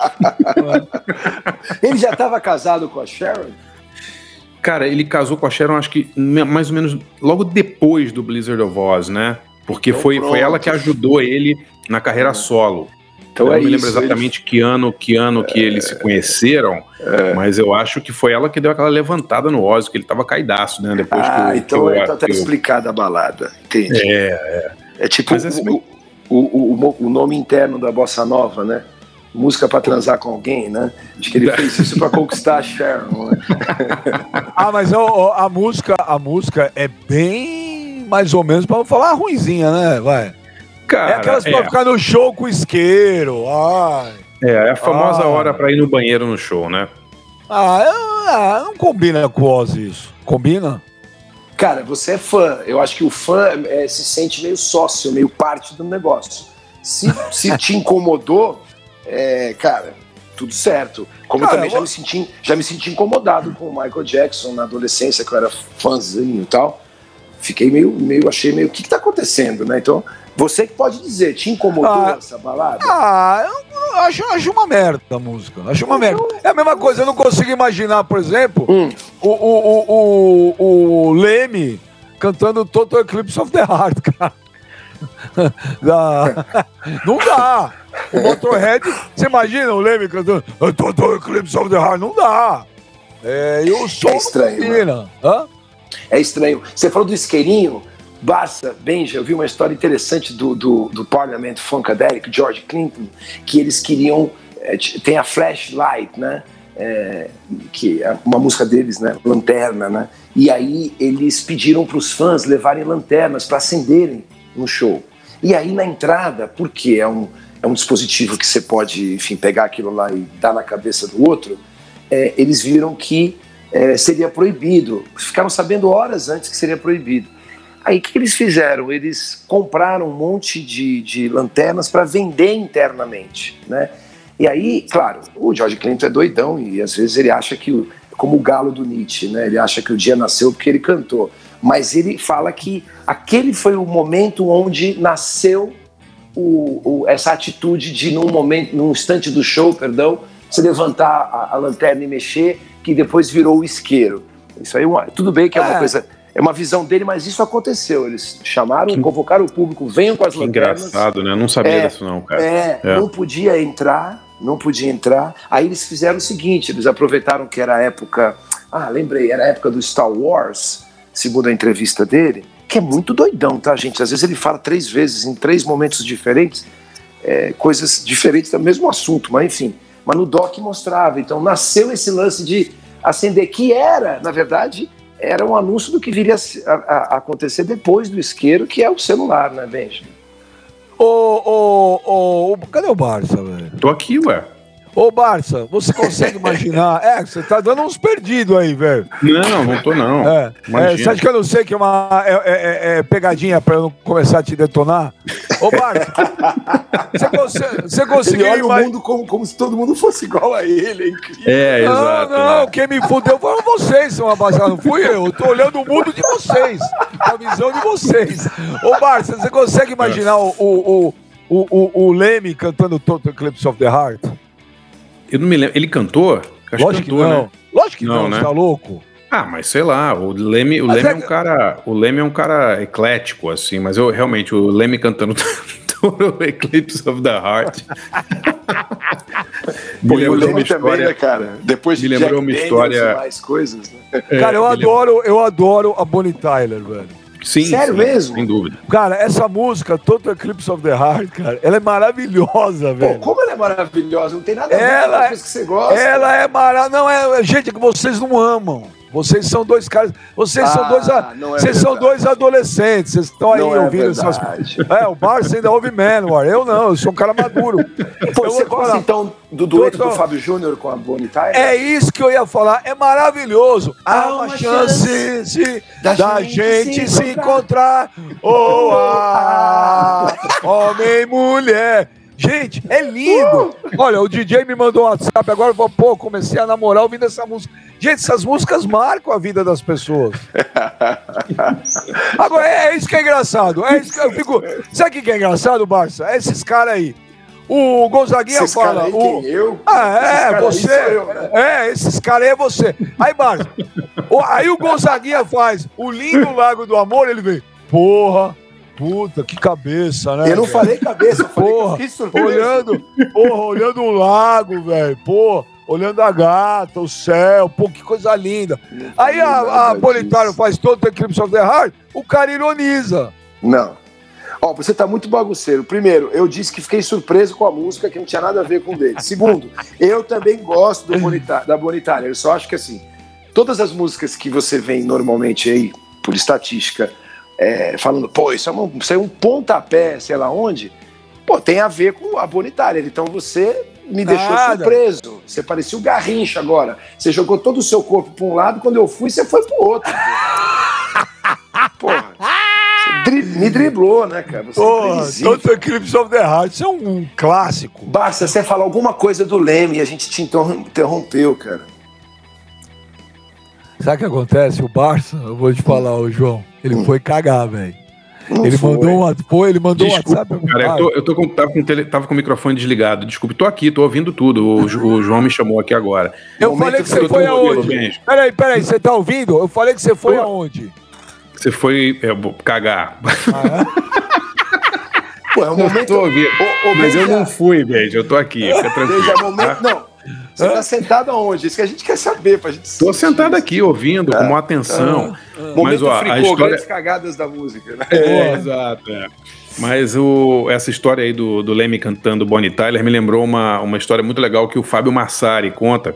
Ele já estava casado com a Sharon? Cara, ele casou com a Sharon, acho que mais ou menos logo depois do Blizzard of Oz, né? Porque então, foi, foi ela que ajudou ele na carreira solo. Então eu é não me lembro exatamente ele... que ano, que ano é... que eles se conheceram, é... mas eu acho que foi ela que deu aquela levantada no Oz, que ele tava caidaço, né? Depois ah, que, então, que eu, então tá eu... explicada a balada, entende? É, é. É tipo assim, o, o, o, o, nome interno da bossa nova, né? Música para transar com alguém, né? Acho que ele fez isso para conquistar a Sharon. Né? ah, mas ó, a música, a música é bem mais ou menos para falar ruinzinha, né? Vai. Cara, é aquelas é. pra ficar no show com isqueiro. Ai. É, é a famosa ah. hora para ir no banheiro no show, né? Ah, ah, não combina com o Ozzy isso. Combina? Cara, você é fã. Eu acho que o fã é, se sente meio sócio, meio parte do negócio. Se, se te incomodou, é, cara, tudo certo. Como cara, eu também já, me senti, já me senti incomodado com o Michael Jackson na adolescência, que eu era fãzinho e tal. Fiquei meio, meio achei meio, o que, que tá acontecendo, né? Então, você que pode dizer, te incomodou ah, essa balada? Ah, eu acho, acho uma merda a música. Acho uma merda. É a mesma coisa, eu não consigo imaginar, por exemplo, hum. o, o, o, o, o Leme cantando Total Eclipse of the Heart, cara. Não dá. O Motorhead, você imagina o Leme cantando Total Eclipse of the Heart? Não dá. É, e o som é estranho. Né? É estranho. Você falou do isqueirinho. Barça, Benja, eu vi uma história interessante do, do, do Parliament Funkadelic, George Clinton, que eles queriam. É, tem a Flashlight, né? É, que é uma música deles, né? Lanterna, né? E aí eles pediram para os fãs levarem lanternas para acenderem no show. E aí na entrada, porque é um, é um dispositivo que você pode, enfim, pegar aquilo lá e dar na cabeça do outro, é, eles viram que é, seria proibido. Ficaram sabendo horas antes que seria proibido. Aí o que, eles fizeram? Eles compraram um monte de, de lanternas para vender internamente, né? E aí, claro, o George Clinton é doidão e às vezes ele acha que, como o galo do Nietzsche, né? Ele acha que o dia nasceu porque ele cantou mas ele fala que aquele foi o momento onde nasceu o, o, essa atitude de num momento, num instante do show, perdão, se levantar a, a lanterna e mexer, que depois virou o isqueiro. Isso aí, tudo bem que é, é uma coisa, é uma visão dele, mas isso aconteceu. Eles chamaram, que, convocaram o público, venham com as que lanternas. Engraçado, né? Eu não sabia é, disso não, cara. É, é, não podia entrar não podia entrar. Aí eles fizeram o seguinte: eles aproveitaram que era a época. Ah, lembrei, era a época do Star Wars, segundo a entrevista dele, que é muito doidão, tá, gente? Às vezes ele fala três vezes em três momentos diferentes, é, coisas diferentes do mesmo assunto, mas enfim. Mas no doc mostrava. Então nasceu esse lance de acender, que era, na verdade, era um anúncio do que viria a, a, a acontecer depois do isqueiro, que é o celular, né, Benjamin? Ô, ô, ô, cadê o Barça, velho? Tô aqui, ué. Ô, Barça, você consegue imaginar? É, você tá dando uns perdidos aí, velho. Não, não tô não. É, é, você acha que eu não sei que é uma é, é, é pegadinha pra eu não começar a te detonar? Ô, Barça, você, consegue, você conseguiu... Ele olha o mundo como, como se todo mundo fosse igual a ele, é incrível. É, não, exato. Não, né? quem me fudeu foram vocês, seu abajado, não fui eu. Eu tô olhando o mundo de vocês, a visão de vocês. Ô, Barça, você consegue imaginar o, o, o, o, o Leme cantando Total Eclipse of the Heart? Eu não me lembro. Ele cantou? Acho Lógico que cantou, não. né? Lógico que Não, não, né? você tá louco? Ah, mas sei lá, o Leme, o Mas Leme é é um que- cara, o Leme é um cara eclético assim, mas eu realmente o Leme cantando Total Eclipse of the Heart. me lembrou uma Leme também, né, história. cara? Depois me de lembrou Jack uma história- e mais coisas, né? É, Cara, eu adoro, eu adoro a Bonnie Tyler, velho. Sim, Sério sim, mesmo? Sem dúvida. Cara, essa música, Total Eclipse of the Heart, cara, ela é maravilhosa, Pô, velho. como ela é maravilhosa, não tem nada a ver Ela com as é- que você gosta. Ela é maravilhosa. Não, é, é gente que vocês não amam. Vocês são dois caras. Vocês são Ah, dois. a- não é vocês são dois adolescentes. Vocês estão aí Não é ouvindo essas. verdade. É, o Barça ainda ouve Manowar. Eu não, eu sou um cara maduro. Pô, Eu você gosta falar. então do dueto Total- do Fábio Júnior com a Bonnie Tyler? É isso que eu ia falar. É maravilhoso. Há uma, uma chance, da da, gente gente, se encontrar. Oh, ah, homem e mulher. Gente, é lindo. Olha, o DJ me mandou um WhatsApp agora. eu vou, Pô, comecei a namorar ouvindo essa música. Gente, essas músicas marcam a vida das pessoas. Agora, é, é isso que é engraçado. É isso que eu fico. Sabe o que é engraçado, Barça? É esses caras aí. O Gonzaguinha Esses fala. aí, o-? Eu? ah, é, aí você. eu, né? É, esses caras aí é você. Aí, Barça, o- aí o Gonzaguinha faz o lindo Lago do Amor, ele vem, porra, puta, que cabeça, né? Eu não falei cabeça, eu falei Porra, que eu fiquei surpreso. olhando, porra, olhando o lago, velho, pô, olhando a gata, o céu, pô, que coisa linda. Aí falei a, a Politário faz todo o Eclipse of the Heart, o cara ironiza. Não. Ó, você tá muito bagunceiro. Primeiro, eu disse que fiquei surpreso com a música, que não tinha nada a ver com o dele. Segundo, eu também gosto Bonita, da Bonitária. Eu só acho que assim, todas as músicas que você vem normalmente aí, por estatística, é, falando, pô, isso é, um, isso é um pontapé, sei lá onde, pô, tem a ver com a Bonitária. Então você me deixou Nada. surpreso. Você parecia o Garrincha agora. Você jogou todo o seu corpo para um lado, quando eu fui, você foi pro outro. Porra. Dri- me driblou, né, cara? Você é Porra, todo o Eclipse of the Heart, isso é um, um clássico. Basta você falar alguma coisa do Leme e a gente te interrom- interrompeu, cara. Sabe o que acontece? O Barça, eu vou te falar, o João, ele Hum. foi cagar, velho. Não Ele foi. mandou um, pô, ele mandou Desculpa, WhatsApp. cara, eu, tô, eu tô com, tava, com o tele- tava com o microfone desligado. Desculpe, tô aqui, tô ouvindo tudo. O, o João me chamou aqui agora. Eu momento falei que você eu foi aonde? Peraí, peraí, você tá ouvindo? Eu falei que você foi Tô. aonde? Você foi é, vou cagar. Pô, é um Eu momento. tô ouvindo. Ô, ô, Mas eu não fui, beijo. Eu tô aqui, fica tranquilo. Veja, momento. Não. Você tá sentado aonde? Isso que a gente quer saber pra gente. Tô sentado aqui ouvindo com uma atenção. Mas, Momento ó, a fricô, história. grandes cagadas da música, né? É, exato. é. Mas o, essa história aí do, do Leme cantando Bonnie Tyler me lembrou uma, uma história muito legal que o Fábio Massari conta.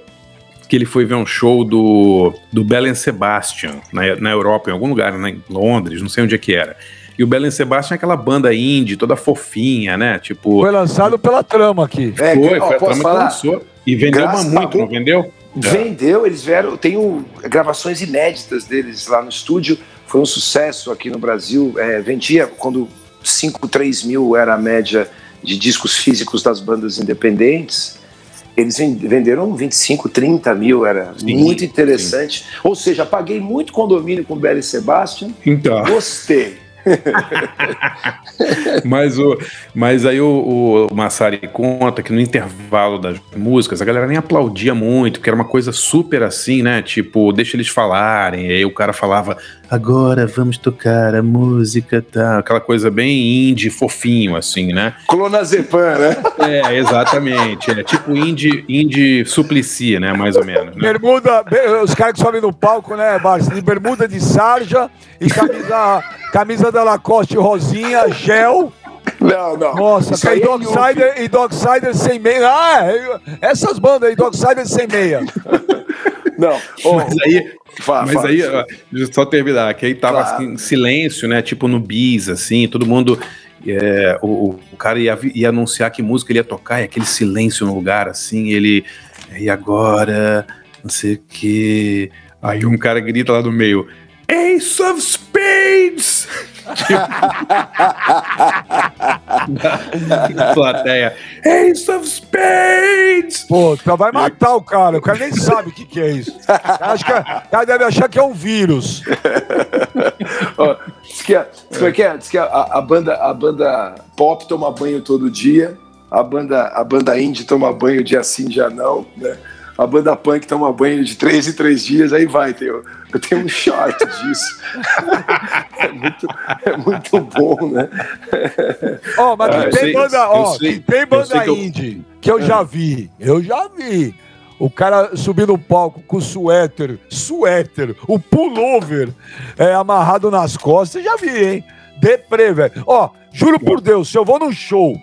Que ele foi ver um show do, do Belen Sebastian na, na Europa, em algum lugar, né, em Londres, não sei onde é que era. E o Belen Sebastian é aquela banda indie, toda fofinha, né? Tipo, Foi lançado pela trama aqui. É, foi, ó, foi a trama que falar? lançou. E vendeu Graças uma muito, não vendeu? Vendeu, eles vieram. Tem o- gravações inéditas deles lá no estúdio. Foi um sucesso aqui no Brasil. É, vendia quando 5, 3 mil era a média de discos físicos das bandas independentes. Eles ven- venderam 25, 30 mil, era Sim, muito interessante. Ou seja, paguei muito condomínio com o Bela e Sebastian, Então. gostei. mas, o, mas aí o, o Massari conta que no intervalo das músicas a galera nem aplaudia muito, porque era uma coisa super assim, né? Tipo, deixa eles falarem. E aí o cara falava, agora vamos tocar a música, tá? Aquela coisa bem indie, fofinho, assim, né? Clonazepam, né? É, exatamente. É tipo indie, indie suplicia, né? Mais ou menos. Né? Bermuda, os caras que sobem no palco, né, Barça? De bermuda de sarja e camisa, camisa da Lacoste rosinha, gel. Não, não. Nossa, Isso e Dogsider é e Dogsider sem meia. Ah, é, essas bandas aí, Dogsider sem meia. Não, oh, mas aí, fala, mas fala, aí ó, só terminar, que aí tava claro. assim, em silêncio, né? Tipo no bis, assim, todo mundo. É, o, o, cara ia, ia anunciar que música ele ia tocar, e aquele silêncio no lugar, assim, ele. E agora, não sei o que. Aí um cara grita lá do meio: Ace of Spades! Plateia. Ace of Spades! Pô, tu vai matar o cara. O cara nem sabe o que, que é isso. Acho que, o cara deve achar que é um vírus. oh, diz que, diz que, diz que a, a, banda, a banda pop toma banho todo dia, a banda, a banda indie toma banho dia sim, dia não, né? A banda punk toma banho de três em três dias, aí vai, tem, eu tenho um short disso. é, muito, é muito bom, né? Ó, oh, mas ah, tem, sei, banda, ó, sei, tem banda indie que eu... que eu já vi, eu já vi. O cara subir no palco com o suéter, suéter, o pullover é, amarrado nas costas, já vi, hein? Deprê, velho. Ó, juro por Deus, se eu vou num show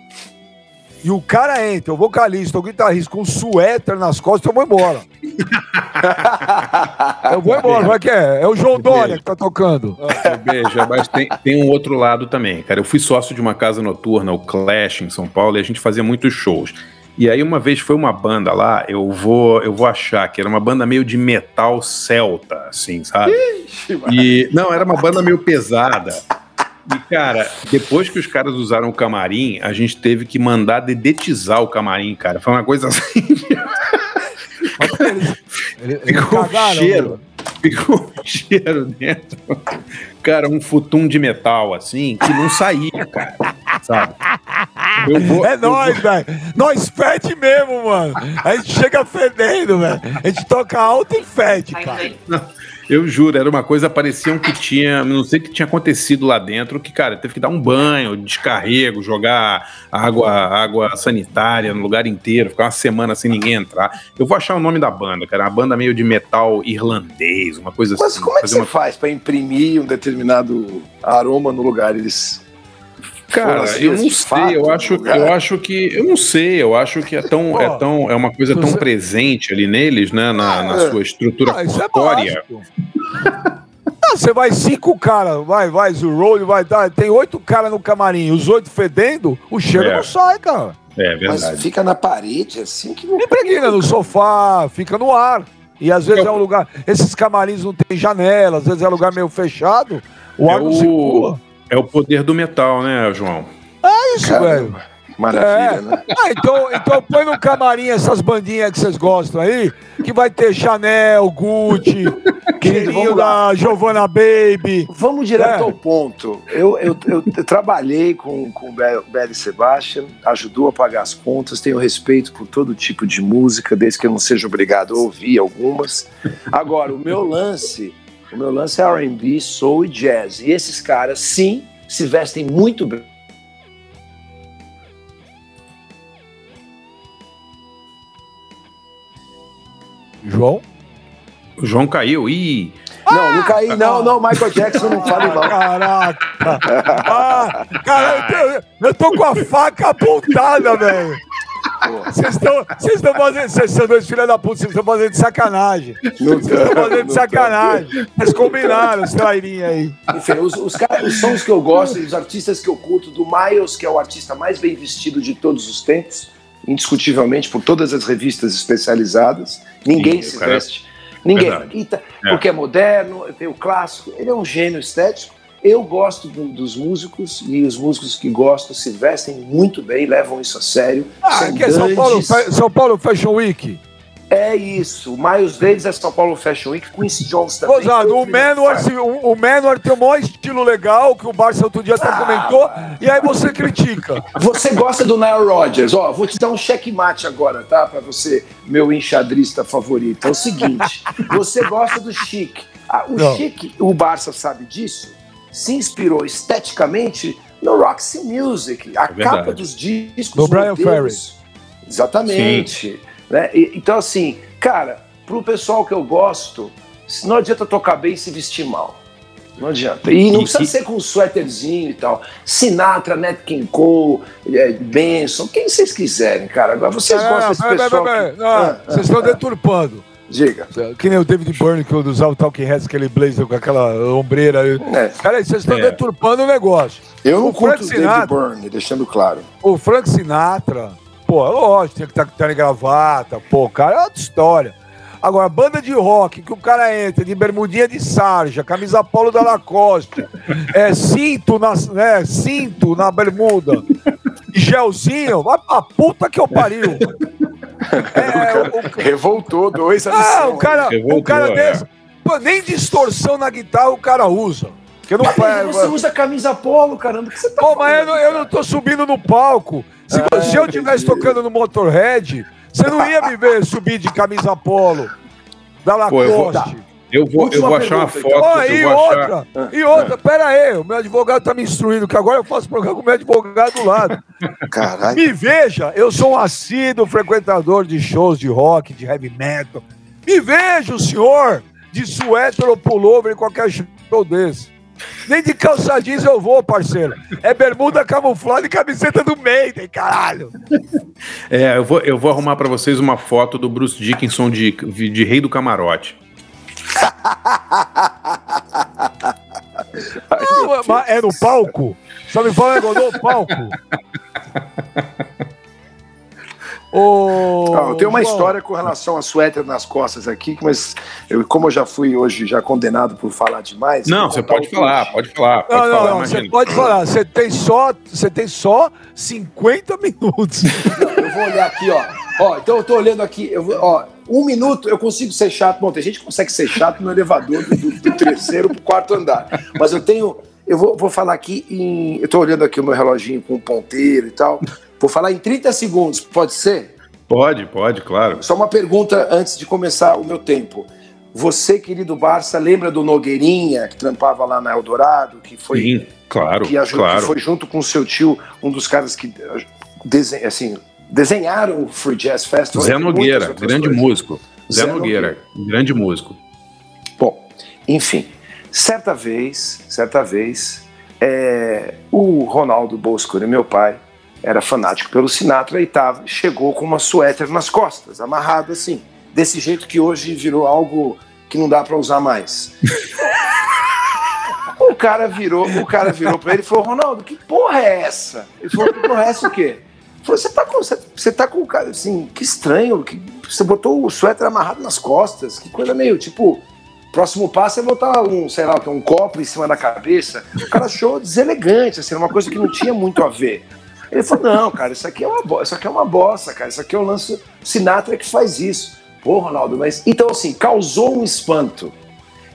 e o cara entra, o vocalista, o guitarrista com um suéter nas costas, eu vou embora. eu vou embora, vai que é? É o João Dória que tá tocando. Beija, mas tem, tem um outro lado também, cara. Eu fui sócio de uma casa noturna, o Clash, em São Paulo, e a gente fazia muitos shows. E aí uma vez foi uma banda lá, eu vou, eu vou achar que era uma banda meio de metal celta, assim, sabe? Ixi, e não, era uma banda meio pesada. E, cara, depois que os caras usaram o camarim, a gente teve que mandar dedetizar o camarim, cara. Foi uma coisa assim. ficou um cheiro. Ficou um cheiro dentro. Cara, um futum de metal, assim, que não saía, cara. Sabe? Vou, é nós, vou... velho. Nós fede mesmo, mano. A gente chega fedendo, velho. A gente toca alto e fede, cara. Não. Eu juro, era uma coisa, parecia que tinha, não sei o que tinha acontecido lá dentro, que, cara, teve que dar um banho, descarrego, jogar água, água sanitária no lugar inteiro, ficar uma semana sem ninguém entrar. Eu vou achar o nome da banda, cara, uma banda meio de metal irlandês, uma coisa Mas assim. Mas como é que você uma... faz para imprimir um determinado aroma no lugar? Eles Cara, eu não sei, eu acho, eu acho que. Eu não sei, eu acho que é tão. é, tão é uma coisa tão presente ali neles, né? Na, na é. sua estrutura ah, corpórea. É você vai cinco caras, vai, vai, Zurolli, vai dar. Tem oito caras no camarim, os oito fedendo, o cheiro é. não sai, cara. É verdade. Mas fica na parede, assim que não. Impregna no sofá, fica no ar. E às vezes é um lugar. Esses camarins não tem janela, às vezes é um lugar meio fechado, o ar é não o... circula. É o poder do metal, né, João? É isso, Caramba. velho. Maravilha, é. né? Ah, então, então põe no camarim essas bandinhas que vocês gostam aí, que vai ter Chanel, Gucci, querido da Giovanna Baby. Vamos direto é. ao ponto. Eu, eu, eu, eu, trabalhei com, com o Belly Sebastian, ajudou a pagar as contas, tenho respeito por todo tipo de música, desde que eu não seja obrigado a ouvir algumas. Agora, o meu lance o meu lance é R&B, soul e jazz. E esses caras, sim, se vestem muito bem. João? O João caiu. Ih! Não, não caí, não, não, Michael Jackson não fale mal. Caraca! Ah, cara, eu, eu tô com a faca apontada, velho. Vocês estão fazendo. Vocês são dois filhos da puta, vocês estão fazendo de sacanagem. Vocês estão fazendo de sacanagem. Vocês combinaram os trairinhos aí. Enfim, os, os, os sons que eu gosto, os artistas que eu culto, do Miles, que é o artista mais bem vestido de todos os tempos, indiscutivelmente por todas as revistas especializadas. Ninguém Sim, se cara... veste. Ninguém. Tá, é. Porque é moderno, tem o clássico. Ele é um gênio estético. Eu gosto do, dos músicos e os músicos que gostam se vestem muito bem, levam isso a sério. Ah, que é São Paulo, São Paulo Fashion Week. É isso. O Miles Davis é São Paulo Fashion Week, Quincy Jones também. Gozado, o Menor, se- o, o Menor tem um maior estilo legal, que o Barça outro dia até Ah, comentou, e aí você critica. Você gosta do Nile Rodgers? Ó, vou te dar um checkmate agora, tá? Pra você, meu enxadrista favorito. É o seguinte: você gosta do Chic. Ah, o Não. Chic, o Barça sabe disso, se inspirou esteticamente no Roxy Music, a verdade. capa dos discos. Do Brian modelos. Exatamente. Né? E- então, assim, cara, pro pessoal que eu gosto, não adianta tocar bem e se vestir mal. Não adianta. E não E- precisa e- ser com um suéterzinho e tal. Sinatra, Nat King Cole, é, Benson, quem vocês quiserem, cara. Agora vocês Não, gostam desse pessoal. que- Não, Ah, ah, Vocês estão ah, deturpando. Diga. Que nem o David Byrne, que usava o Talking Heads, aquele blazer com aquela ombreira. É, Cara, vocês estão É. deturpando o negócio. eu não O Frank curto o David Sinatra. Byrne, deixando claro. O Frank Sinatra, pô, é lógico, tinha que estar tá, em gravata, pô, cara, é outra história. Agora, banda de rock, que o cara entra de bermudinha de sarja, camisa polo da Lacoste, é, cinto, na, né, cinto na bermuda, gelzinho, vai pra puta que eu pariu. É, o, o- Revoltou dois ah, o cara, o Revoltou, cara é. desse, pô, nem distorção na guitarra o cara usa. Que não Mas você usa camisa polo, caramba. O que você tá Pô, mas eu eu cara? não tô subindo no palco. Se, Ah, se eu estivesse tocando no Motorhead, você não ia me ver subir de camisa polo da Pô, eu vou- Lacoste. Eu vou, eu vou achar uma foto. Eu e vou achar- outra, e outra, pera aí, o meu advogado tá me instruindo, que agora eu faço programa com o meu advogado do lado. Caralho. Me veja, eu sou um assíduo frequentador de shows de rock, de heavy metal. Me veja o senhor de suéter ou pullover em qualquer show desse. Nem de calça jeans eu vou, parceiro. É bermuda camuflada e camiseta do Maiden, caralho. É, eu vou, eu vou arrumar pra vocês uma foto do Bruce Dickinson de, de Rei do Camarote. Não, mas é no palco? Só me fala negócio no palco. Ô, Ah, eu tenho uma João, história com relação a suéter nas costas aqui, mas eu, como eu já fui hoje já condenado por falar demais. Não, você pode falar, pode falar, pode Não, não, falar, não, você imagina. pode falar. Você tem só, você tem só 50 minutos. Eu vou olhar aqui, ó. Ó, então eu tô olhando aqui, eu vou, ó, um minuto eu consigo ser chato. Bom, tem gente que consegue ser chato no elevador do, do- terceiro pro quarto andar. Mas eu tenho. Eu vou, vou falar aqui em. Eu tô olhando aqui o meu reloginho com o ponteiro e tal. Vou falar em 30 segundos, pode ser? Pode, pode, claro. Só uma pergunta antes de começar o meu tempo. Você, querido Barça, lembra do Nogueirinha, que trampava lá na Eldorado, que foi, Sim, claro, que, aju- claro. que foi junto com o seu tio, um dos caras que eh, assim, desenharam o Free Jazz Festival. Zé Nogueira, grande coisas. músico. Zé, Zé Nogueira, grande músico. Bom, enfim, certa vez, certa vez, é, o Ronaldo Bosco, meu pai, era fanático pelo Sinatra e tava, chegou com uma suéter nas costas, amarrado assim, desse jeito que hoje virou algo que não dá para usar mais. o cara virou, o cara virou para ele e falou: Ronaldo, que porra é essa? Ele falou: que porra é essa o quê? Falou: você tá com, você, tá com o cara assim, que estranho, que você botou o suéter amarrado nas costas, que coisa meio tipo. Próximo passo é botar um, sei lá, um copo em cima da cabeça. O cara achou deselegante, assim, uma coisa que não tinha muito a ver. Ele falou: não, cara, isso aqui é uma bosta, isso aqui é uma bosta, cara. Isso aqui é o lance Sinatra que faz isso. Pô, Ronaldo, mas. Então, assim, causou um espanto.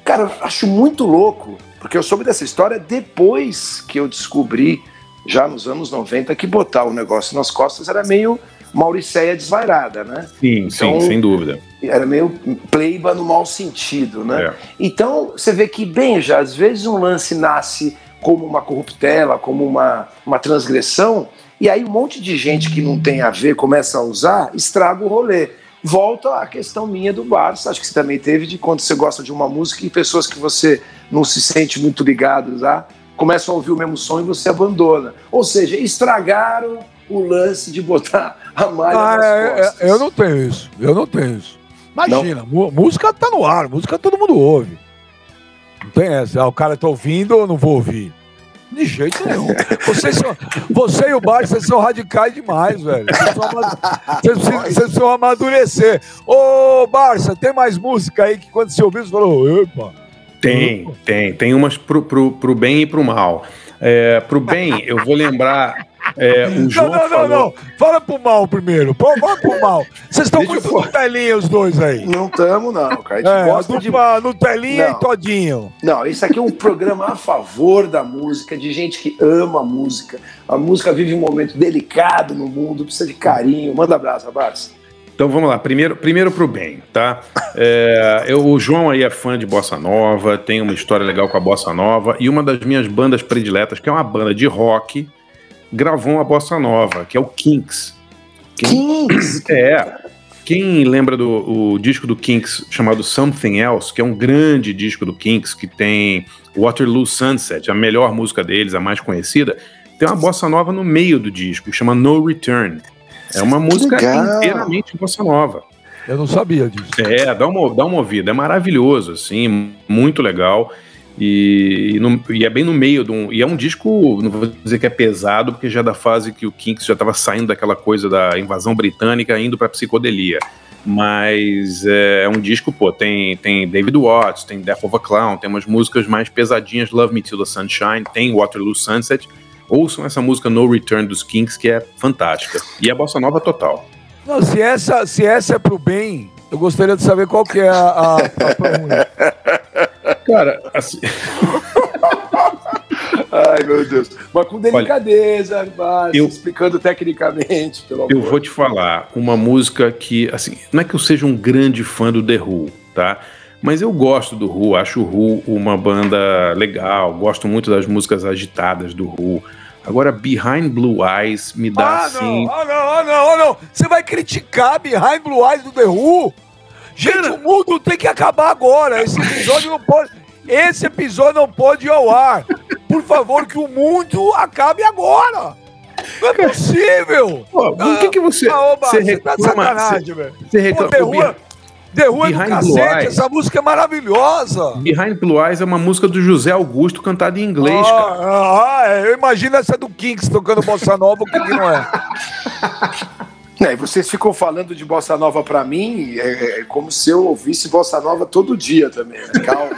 Cara, acho muito louco, porque eu soube dessa história depois que eu descobri, já nos anos 90, que botar o negócio nas costas era meio Mauricéia desvairada, né? Sim, Então- sim, sem dúvida. Era meio pleiba no mau sentido, né? É. Então, você vê que, bem, já às vezes um lance nasce como uma corruptela, como uma, uma transgressão, e aí um monte de gente que não tem a ver começa a usar, estraga o rolê. Volta à questão minha do Barça, acho que você também teve, de quando você gosta de uma música e pessoas que você não se sente muito ligado lá, começam a ouvir o mesmo som e você abandona. Ou seja, estragaram o lance de botar a malha Ah, nas é, costas. é, eu não tenho isso. Eu não tenho isso. Imagina, música tá no ar, música todo mundo ouve. Não tem essa. Ah, o cara tá ouvindo, eu não vou ouvir. De jeito nenhum. Vocês são, você e o Barça vocês são radicais demais, velho. Vocês, ama- vocês precisam, vocês precisam amadurecer. Ô, Barça, tem mais música aí que quando você ouviu, você falou, epa. Tem, tem. Tem umas pro, pro, pro bem e pro mal. É, pro bem, eu vou lembrar. É, o João não, não, falou... não, não. Fala pro mal primeiro. Fala pro mal. Vocês estão muito eu... Nutelinha, os dois aí. Não estamos, não, cara. É, gosta de... Nutelinha não. e Todinho. Não, isso aqui é um programa a favor da música, de gente que ama a música. A música vive um momento delicado no mundo, precisa de carinho. Manda abraço, abraço. Então vamos lá, primeiro, primeiro pro bem, tá? É, eu, o João aí é fã de Bossa Nova, tem uma história legal com a Bossa Nova, e uma das minhas bandas prediletas, que é uma banda de rock, gravou uma Bossa Nova, que é o Kinks. Kinks? É. Quem lembra do o disco do Kinks chamado Something Else, que é um grande disco do Kinks, que tem Waterloo Sunset, a melhor música deles, a mais conhecida, tem uma bossa nova no meio do disco, que chama No Return. É uma música Legal. inteiramente bossa nova. Eu não sabia disso. É, dá uma, dá uma ouvida. É maravilhoso, assim, muito legal. E, e, no, e, é bem no meio de um. E é um disco, não vou dizer que é pesado, porque já é da fase que o Kinks já estava saindo daquela coisa da invasão britânica, indo para psicodelia. Mas é, é, um disco, pô, tem, tem David Watts, tem Death of a Clown, tem umas músicas mais pesadinhas, Love Me Till the Sunshine, tem Waterloo Sunset. Ouçam essa música No Return dos Kinks, que é fantástica. E é bossa nova total. Não, se essa, se essa é pro bem, eu gostaria de saber qual que é a, a, a Cara, assim. Ai, meu Deus. Mas com delicadeza, Olha, eu, explicando tecnicamente, pelo Eu amor. vou te falar uma música que, assim, não é que eu seja um grande fã do The Who, tá? Mas eu gosto do Who, acho o Who uma banda legal, gosto muito das músicas agitadas do Who. Agora, Behind Blue Eyes me dá ah, assim. Não, ah, não, ah, não, ah, não. Você vai criticar Behind Blue Eyes do The Who? Gente, Cara... o mundo tem que acabar agora. Esse episódio não pode. Esse episódio não pode ir ao ar. Por favor, que o mundo acabe agora. Não é possível. Pô, por que, que você. Ah, oba, você, tá reclama, tá sacanagem, velho. Você reclama. Pô, The Who é do cacete, essa música é maravilhosa. Behind Blue Eyes é uma música do José Augusto cantada em inglês, ah, cara. Ah, é, eu imagino essa do Kinks tocando Bossa Nova, o que, que não é? É, vocês ficam falando de bossa nova para mim, é, é, como se eu ouvisse bossa nova todo dia também. Né? Calma,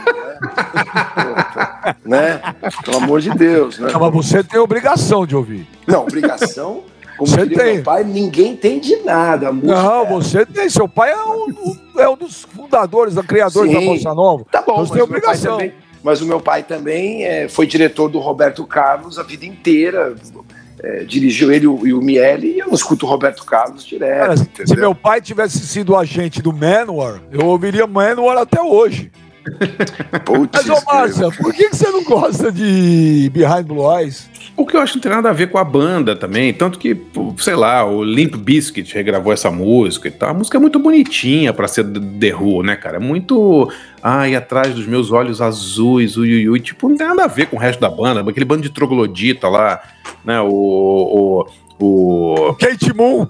né? né? Pelo amor de Deus, né? Não, mas você tem obrigação de ouvir. Não, obrigação como você tem. meu pai, ninguém tem de nada. não, é... você tem. Seu pai é um, é um dos fundadores, criadores Sim, da Bossa Nova. Tá bom, você tem obrigação. Também, mas o meu pai também é, foi diretor do Roberto Carlos a vida inteira. É, dirigiu ele e o Miele e eu escuto o Roberto Carlos direto. Cara, se meu pai tivesse sido agente do Manowar, eu ouviria Manowar até hoje. Putz, Mas, ô Márcia, por que, que você não gosta de Behind Blue Eyes? O que eu acho que não tem nada a ver com a banda também, tanto que, sei lá, o Limp Bizkit regravou essa música e tal. A música é muito bonitinha para ser The Who, né, cara? É muito. Ai, atrás dos meus olhos azuis, ui, ui, Tipo, não tem nada a ver com o resto da banda. Aquele bando de troglodita lá, né? O. o o. Kate Moon!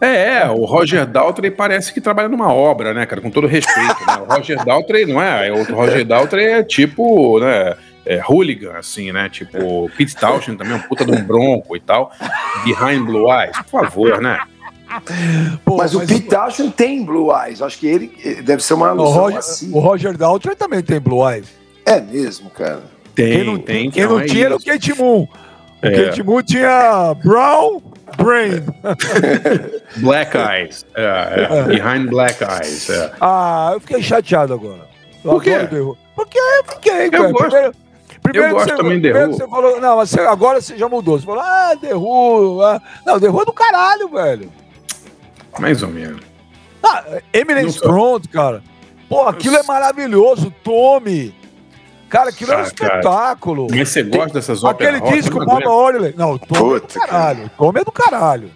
É, é, o Roger Daltrey parece que trabalha numa obra, né, cara? Com todo respeito, né? O Roger Daltrey não é. O Roger Daltrey é tipo, né? é, hooligan, assim, né? Tipo, Pete Townshend também, um puta de um bronco e tal. Behind Blue Eyes, por favor, né? Pô, mas, mas, o Pete Townshend tem Blue Eyes. Acho que ele deve ser uma alusão o Roger, assim. O Roger Daltrey também tem Blue Eyes. É mesmo, cara. Tem, quem não, tem. Quem não, não é tinha era o Kate Moon. O é. Kate Moon tinha Brown Brain. Black Eyes. É, é, é. Behind Black Eyes. Ah, eu fiquei chateado agora. Eu Por quê? Porque eu fiquei, eu cara. Gosto. Primeiro, Primeiro eu gosto você, também de Who. Você falou, não, mas você, agora você já mudou. Você falou, ah, The Who. Ah. Não, The Who é do caralho, velho. Mais ou menos. Ah, Eminence Front, cara. Pô, aquilo é maravilhoso. Tome. Cara, aquilo ah, é um espetáculo. Mas você gosta dessas óperas Aquele disco, Baba O'Reilly. Não, Tome é do caralho. Tome é do caralho.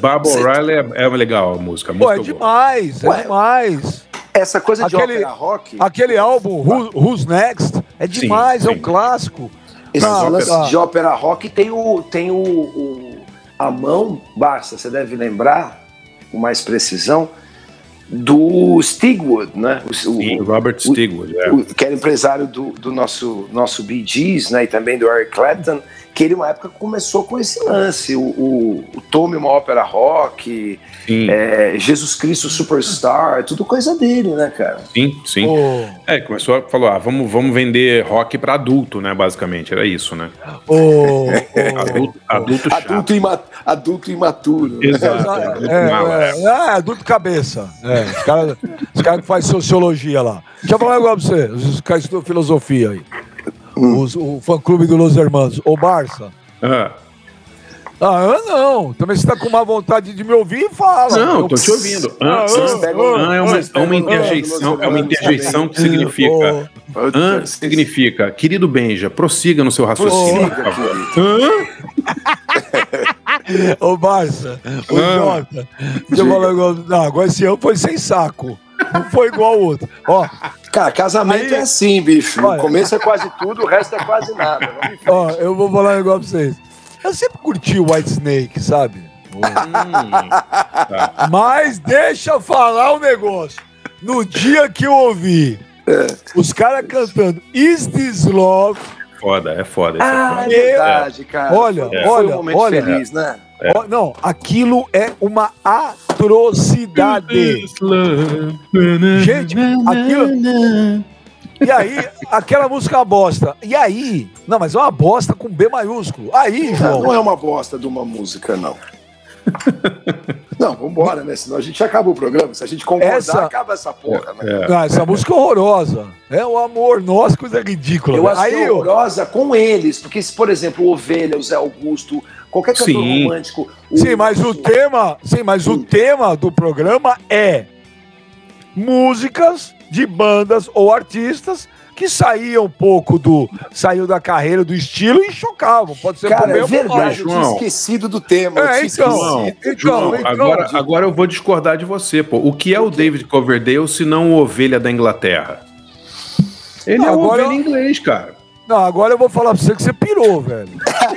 Baba O'Reilly é, é legal a música. A Pô, é demais, é demais. Essa coisa de aquele, ópera rock. Aquele álbum, Who, Who's Next, é demais, sim, sim. é um clássico. Esse ah, lance ah. de ópera rock tem o. tem o, o, a mão, Barça, você deve lembrar, com mais precisão, do Stigwood, né? O, Sim, o Robert Stigwood, o, é. o, que era empresário do, do nosso, nosso Bee Gees, né? E também do Eric Clapton. Que ele, uma época, começou com esse lance. O, o, o Tommy, uma ópera rock, é, Jesus Cristo Superstar, tudo coisa dele, né, cara? Sim, sim. Oh. É, começou a falar, ah, vamos, vamos vender rock para adulto, né, basicamente, era isso, né? Oh, adulto, adulto, adulto, ima, adulto imaturo. Exato. É, é, é, adulto cabeça. É, os caras cara que fazem sociologia lá. Deixa eu falar um negócio pra você, os caras estudam filosofia aí. Hum. Os, o fã-clube do Los Hermanos. Ô, Barça. Ah. Ah, não. Também você tá com uma vontade de me ouvir, fala. Não, tô te ouvindo. Ah, ah, ah, é, uma, é uma interjeição, é uma interjeição que significa. Ah, significa, querido Benja, prossiga no seu raciocínio, por favor. Ô, Barça, ô, Jota, deixa eu falar Não, agora esse ano foi sem saco. Não foi igual ao outro. Ó. Cara, casamento Aí, é assim, bicho. Olha, o começo é quase tudo, o resto é quase nada. Ó, eu vou falar um negócio pra vocês. Eu sempre curti o White Snake, sabe? Hum, tá. Mas deixa eu falar um negócio. No dia que eu ouvi é. os caras cantando Is This Love? Foda, é foda. É ah, é, verdade, cara. Olha, é. olha, um olha. Feliz, né? É. Não, aquilo é uma atrocidade. Gente, aquilo. E aí, aquela música bosta. E aí? Não, mas é uma bosta com B maiúsculo. Aí, João. Não, não é uma bosta de uma música, não. Não, vambora, né? Senão a gente acaba o programa. Se a gente concordar, essa... acaba essa porra, né? É. Ah, essa música é horrorosa. É o amor nosso, coisa ridícula. Eu acho Aí, horrorosa eu... com eles, porque se, por exemplo, o Ovelha, o Zé Augusto, qualquer cantor sim. romântico. O... Sim, mas o tema, sim, mas sim. o tema do programa é músicas de bandas ou artistas que saíam um pouco do. saiu da carreira, do estilo e chocavam. Pode ser Cara, é verdade, eu tinha esquecido do tema. É, então, então, João, então, agora, agora eu vou discordar de você, pô. O que é o, o David Coverdale se não o ovelha da Inglaterra? Ele não, é o ovelha eu... inglês, cara. Não, agora eu vou falar pra você que você pirou, velho.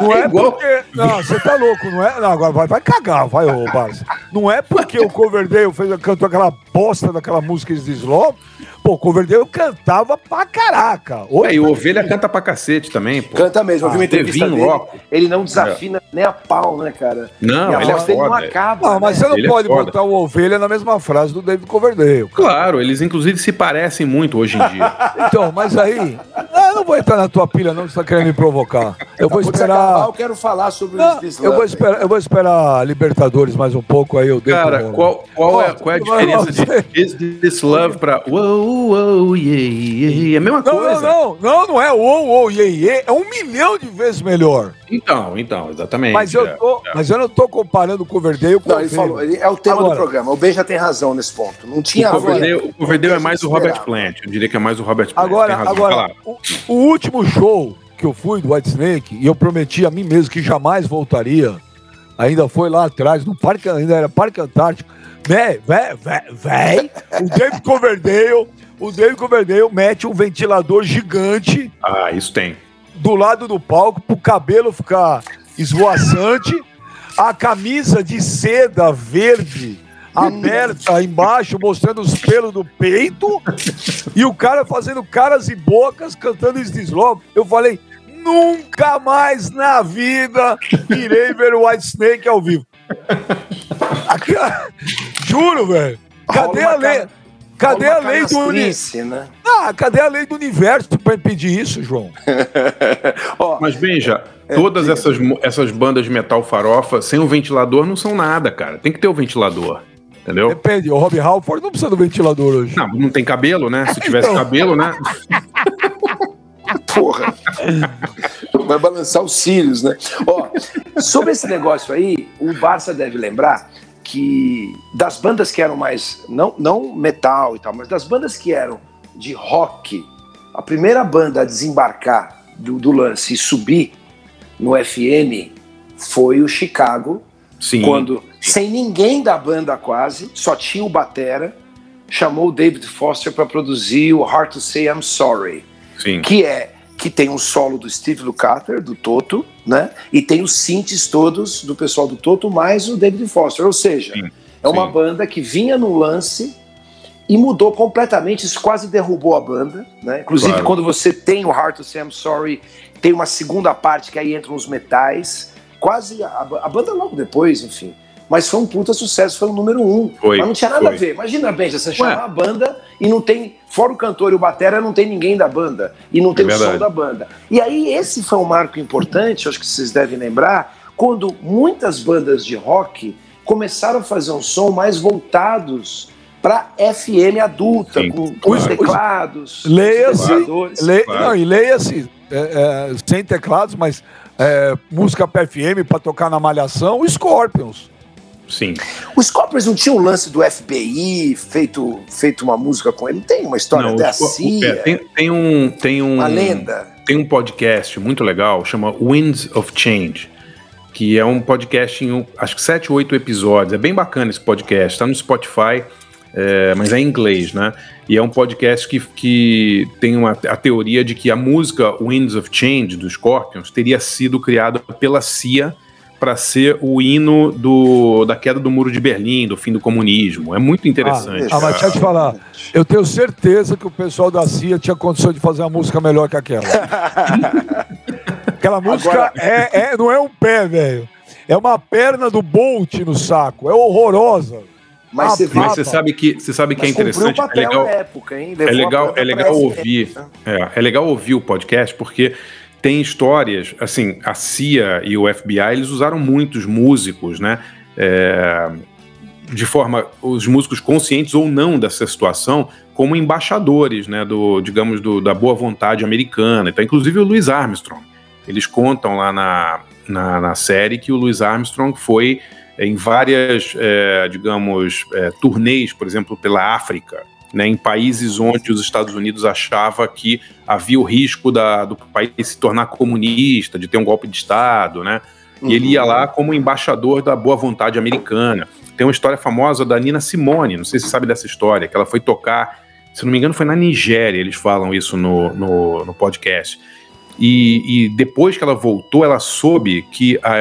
não é, é porque. Não, você tá louco, não é? Não, agora vai, vai cagar, vai, ô Barça. Não é porque o Coverdale fez, cantou aquela bosta daquela música de Slow Pô, o Coverdale cantava pra caraca. Oi, é, e o Ovelha canta pra cacete também, pô. Canta mesmo, eu vi uma ah, entrevista dele, loco. ele não desafina é. nem a pau, né, cara? Não, ele é foda. não acaba. Não, mas né? você não ele é pode é botar o Ovelha na mesma frase do David Coverdale. Cara. Claro, eles inclusive se parecem muito hoje em dia. então, mas aí, ah, eu não vou entrar na tua pilha não, que você tá querendo me provocar. Eu vou esperar... Acabar, eu quero falar sobre não, o eu vou esperar, Eu vou esperar Libertadores mais um pouco, aí eu devo... Cara, qual, qual, é, qual é a diferença de Is This Love pra... Uou, uou, yeah é a mesma não, coisa. Não, não, não, não é ou, ou, iê, iê, é um milhão de vezes melhor. Então, então, exatamente. Mas eu, tô, é, mas eu não tô comparando o Coverdale com não, o ele falou, ele é o tema Agora, do programa. O Ben já tem razão nesse ponto. Não tinha o Coverdale é mais o Robert Plant. Eu diria que é mais o Robert Plant. Agora, agora o, o último show que eu fui do White Snake, e eu prometi a mim mesmo que jamais voltaria, ainda foi lá atrás, no parque, ainda era Parque Antártico. Véi, véi, véi, o David Coverdale o David Coverdale mete um ventilador gigante. Ah, isso tem. Do lado do palco, pro cabelo ficar esvoaçante. a camisa de seda verde aberta embaixo, mostrando os pelos do peito. e o cara fazendo caras e bocas, cantando Slow. Eu falei, nunca mais na vida irei ver o White Snake ao vivo. Juro, velho. Cadê a lei? Cadê a lei do universo? Né? Ah, cadê a lei do universo para impedir isso, João? oh, Mas veja, é, todas é, essas, essas bandas de metal farofa sem o ventilador não são nada, cara. Tem que ter o ventilador. Entendeu? Depende, o Rob Halford não precisa do ventilador hoje. Não, não tem cabelo, né? Se tivesse então... cabelo, né? Porra! Vai balançar os cílios, né? Ó, sobre esse negócio aí, o Barça deve lembrar que das bandas que eram mais não não metal e tal, mas das bandas que eram de rock, a primeira banda a desembarcar do, do lance e subir no FM foi o Chicago, Sim. quando sem ninguém da banda quase, só tinha o batera, chamou o David Foster para produzir o Hard to Say I'm Sorry, Sim. que é que tem um solo do Steve Lukather, do Toto, né? E tem os synths todos do pessoal do Toto, mais o David Foster. Ou seja, sim, é uma sim. banda que vinha no lance e mudou completamente. Isso quase derrubou a banda, né? Inclusive, claro. quando você tem o Heart to Say I'm Sorry, tem uma segunda parte que aí entram os metais. Quase a, a banda logo depois, enfim. Mas foi um puta sucesso, foi o número um. Foi, mas não tinha nada foi. a ver. Imagina, Benja, você chamar a banda e não tem, fora o cantor e o batera, não tem ninguém da banda. E não tem é o som da banda. E aí, esse foi um marco importante, acho que vocês devem lembrar, quando muitas bandas de rock começaram a fazer um som mais voltados para FM adulta, Sim, com, claro. os teclados. Leia-se, le, claro. não, e leia-se é, é, sem teclados, mas é, música para FM para tocar na malhação, Scorpions. Sim. O Scorpions não tinha um lance do FBI feito, feito uma música com ele? Tem uma história não, até a CIA? É, tem, tem, um, tem um. Uma lenda. Tem um podcast muito legal, chama Winds of Change, que é um podcast em acho que sete, oito episódios. É bem bacana esse podcast, está no Spotify, é, mas é em inglês, né? E é um podcast que, que tem uma, a teoria de que a música Winds of Change dos Scorpions teria sido criada pela CIA para ser o hino do, da queda do muro de Berlim, do fim do comunismo. É muito interessante. Ah, ah mas deixa eu te falar, eu tenho certeza que o pessoal da CIA tinha condição de fazer uma música melhor que aquela. aquela música Agora... é, é, não é um pé, velho. É uma perna do Bolt no saco. É horrorosa. Mas, você, mas você, sabe que você sabe que é interessante. é legal, época, hein? é legal, é legal ouvir. É, é legal ouvir o podcast porque tem histórias, assim, a CIA e o FBI, eles usaram muitos músicos, né? É, de forma, os músicos conscientes ou não dessa situação, como embaixadores, né, do, digamos, do, da boa vontade americana. Então, inclusive o Louis Armstrong. Eles contam lá na, na, na série que o Louis Armstrong foi em várias, é, digamos, é, turnês, por exemplo, pela África, né, em países onde os Estados Unidos achava que havia o risco da, do país se tornar comunista, de ter um golpe de Estado, né? E uhum. ele ia lá como embaixador da boa vontade americana. Tem uma história famosa da Nina Simone, não sei se você sabe dessa história, que ela foi tocar, se não me engano, foi na Nigéria, eles falam isso no, no, no podcast. E, e, depois que ela voltou, ela soube que a,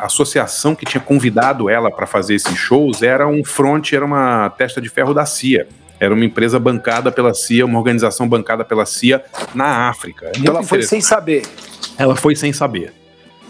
a associação que tinha convidado ela para fazer esses shows era um front, era uma testa de ferro da CIA. Era uma empresa bancada pela CIA, uma organização bancada pela CIA na África. É ela foi sem saber. Ela foi sem saber.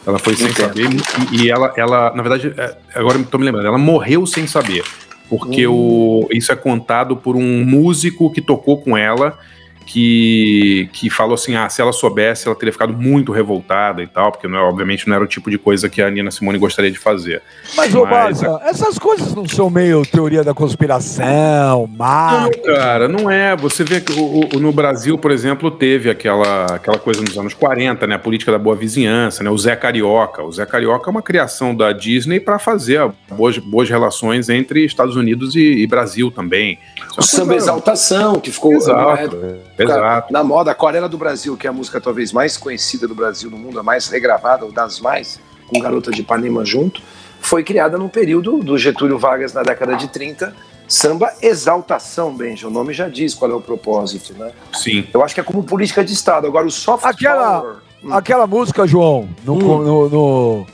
Ela foi sem Entendo. saber e, e, ela, ela, na verdade, é, agora estou me lembrando, ela morreu sem saber. Porque hum. o, isso é contado por um músico que tocou com ela que, que falou assim: ah, se ela soubesse, ela teria ficado muito revoltada e tal, porque não, é, obviamente não era o tipo de coisa que a Nina Simone gostaria de fazer. Mas, ô Baza, essas coisas não são meio teoria da conspiração, má. Não, cara, não é. Você vê que o, o, no Brasil, por exemplo, teve aquela, aquela coisa nos anos 40, né? A política da boa vizinhança, né? O Zé Carioca. O Zé Carioca é uma criação da Disney para fazer boas, boas relações entre Estados Unidos e, e Brasil também. O samba exaltação, que ficou. Exato. Exato. Na moda, Aquarela do Brasil, que é a música talvez mais conhecida do Brasil no mundo, a mais regravada, ou das mais, com Garota de Ipanema junto, foi criada no período do Getúlio Vargas na década de 30. Samba Exaltação, Benja, o nome já diz qual é o propósito, né? Sim. Eu acho que é como política de Estado. Agora, o soft aquela, power... Hum. Aquela música, João, no, hum. no, no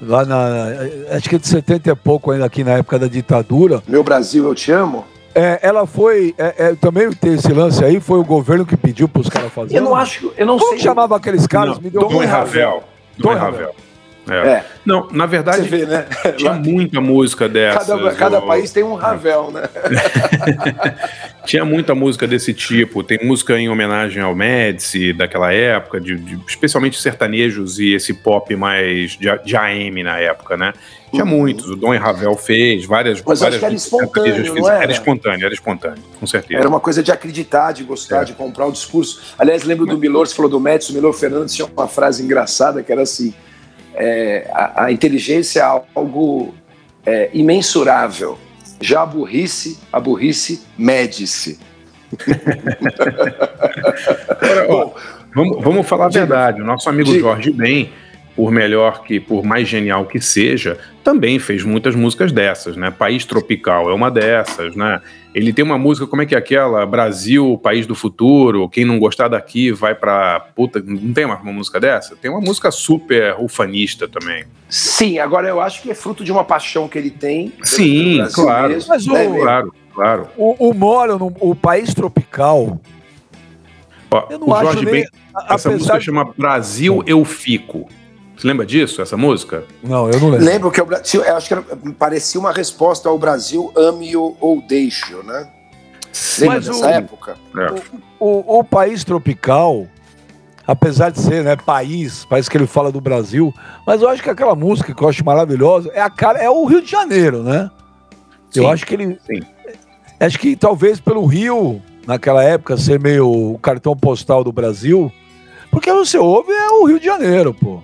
lá na. Acho que é de 70 e pouco ainda aqui na época da ditadura. Meu Brasil, eu te amo. É, ela foi. É, é, também tem esse lance aí, foi o governo que pediu para os caras fazerem. Eu não acho. Eu não Como sei. chamava aqueles caras? Não, Me deu Dom Ravel. Dom Ravel. É. é. Não, na verdade, vê, né? tinha muita música dessa. Cada, cada país tem um Ravel, né? tinha muita música desse tipo. Tem música em homenagem ao Médici daquela época, de, de, especialmente sertanejos e esse pop mais de, de AM na época, né? Tinha uhum. muitos, o Dom Ravel fez, várias. Mas várias acho que era espontâneo, não era? Era espontâneo, era espontâneo, com certeza. Era uma coisa de acreditar, de gostar, é. de comprar o discurso. Aliás, lembro do Milor, você falou do Médici, o Milor Fernandes tinha uma frase engraçada que era assim: é, a, a, inteligência é algo é, imensurável. Já a burrice, a burrice mede-se. vamos, vamos falar a verdade. O nosso amigo diga. Jorge Ben por melhor que, por mais genial que seja, também fez muitas músicas dessas, né? País Tropical é uma dessas, né? Ele tem uma música, como é que é aquela? Brasil, País do Futuro, quem não gostar daqui vai pra puta. Não tem uma, uma música dessa? Tem uma música super ufanista também. Sim, agora eu acho que é fruto de uma paixão que ele tem. Sim, claro. Mesmo, Mas, né? claro. claro. O, o Moro, no, o país tropical. Ó, eu não o Jorge nem, Ben, essa música de... chama Brasil Eu Fico. Você lembra disso, essa música? Não, eu não lembro. Lembro que eu, eu acho que era, parecia uma resposta ao Brasil ame ou deixe, né? Lembra Mas dessa o, época? É. O, o, o, país tropical, apesar de ser né, país, país que ele fala do Brasil, mas eu acho que aquela música que eu acho maravilhosa é a cara, é o Rio de Janeiro, né? Sim, eu acho que ele. Sim. Acho que talvez pelo Rio, naquela época, ser meio o cartão postal do Brasil, porque você ouve é o Rio de Janeiro, pô.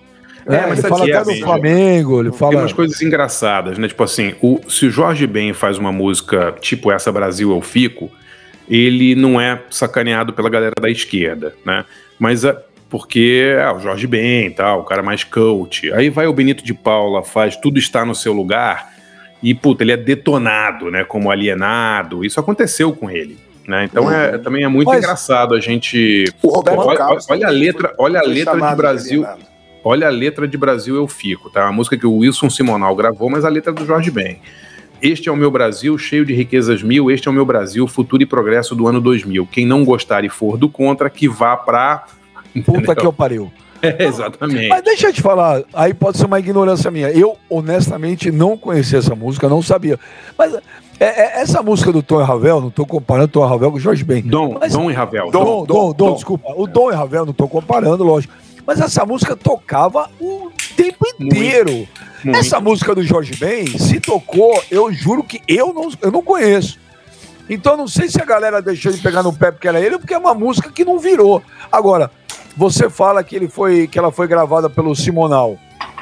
É, é, mas ele fala até do Flamengo, ele fala... Tem umas coisas engraçadas, né? Tipo assim, o, se o Jorge Ben faz uma música tipo essa Brasil Eu Fico, ele não é sacaneado pela galera da esquerda, né? Mas é porque é o Jorge Ben tal, o cara mais coach. Aí vai o Benito de Paula, faz Tudo Está no Seu Lugar, e, puta, ele é detonado, né? Como alienado. Isso aconteceu com ele. Né? Então é, também é muito Mas, engraçado a gente. Olha, olha, a letra, olha a letra de Brasil. Olha a letra de Brasil Eu Fico, tá? A música que o Wilson Simonal gravou, mas a letra do Jorge Ben. Este é o meu Brasil, cheio de riquezas mil. Este é o meu Brasil, futuro e progresso do ano 2000. Quem não gostar e for do contra, que vá pra. Puta que eu pariu. É, exatamente. Mas deixa eu te falar, aí pode ser uma ignorância minha. Eu, honestamente, não conhecia essa música, não sabia. Mas é, é, essa música do Tom e Ravel, não estou comparando Tom e Ravel com o Jorge Ben. Dom, mas, Dom e Ravel. Dom, Dom, Dom, Dom, desculpa. O Dom e Ravel, não estou comparando, lógico. Mas essa música tocava o tempo inteiro. Muito, muito. Essa música do Jorge Ben, se tocou, eu juro que eu não, eu não conheço. Então não sei se a galera deixou de pegar no pé porque era ele, porque é uma música que não virou. Agora, você fala que ele foi, que ela foi gravada pelo Simonal.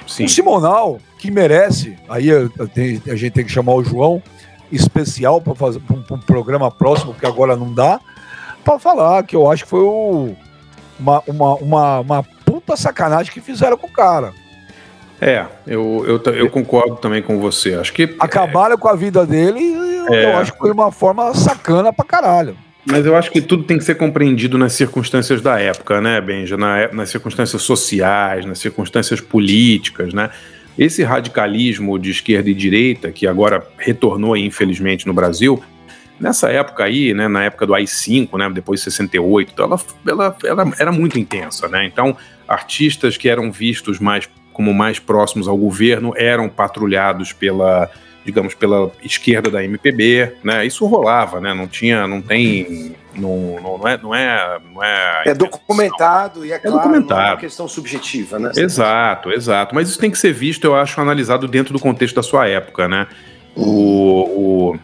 Sim. O Simonal, que merece, aí eu, eu tenho, a gente tem que chamar o João especial para fazer um, um, programa próximo, que agora não dá, para falar que eu acho que foi o, uma, uma, uma, uma puta sacanagem que fizeram com o cara. É, eu, eu, eu concordo também com você. Acho que. Acabaram é... com a vida dele e é... eu acho que foi uma forma sacana pra caralho. Mas eu acho que tudo tem que ser compreendido nas circunstâncias da época, né, Benja? Na, nas circunstâncias sociais, nas circunstâncias políticas, né? Esse radicalismo de esquerda e direita, que agora retornou, infelizmente, no Brasil, Nessa época aí, né, na época do AI-5, né, depois de 68, então ela, ela, ela era muito intensa, né? Então, artistas que eram vistos mais como mais próximos ao governo eram patrulhados pela, digamos, pela esquerda da MPB, né? Isso rolava, né? Não tinha, não tem, não, não, é, não é, não é. É documentado e é, é claro, documentado. não é uma questão subjetiva, né? Exato, exato. Mas isso tem que ser visto, eu acho, analisado dentro do contexto da sua época, né? O, o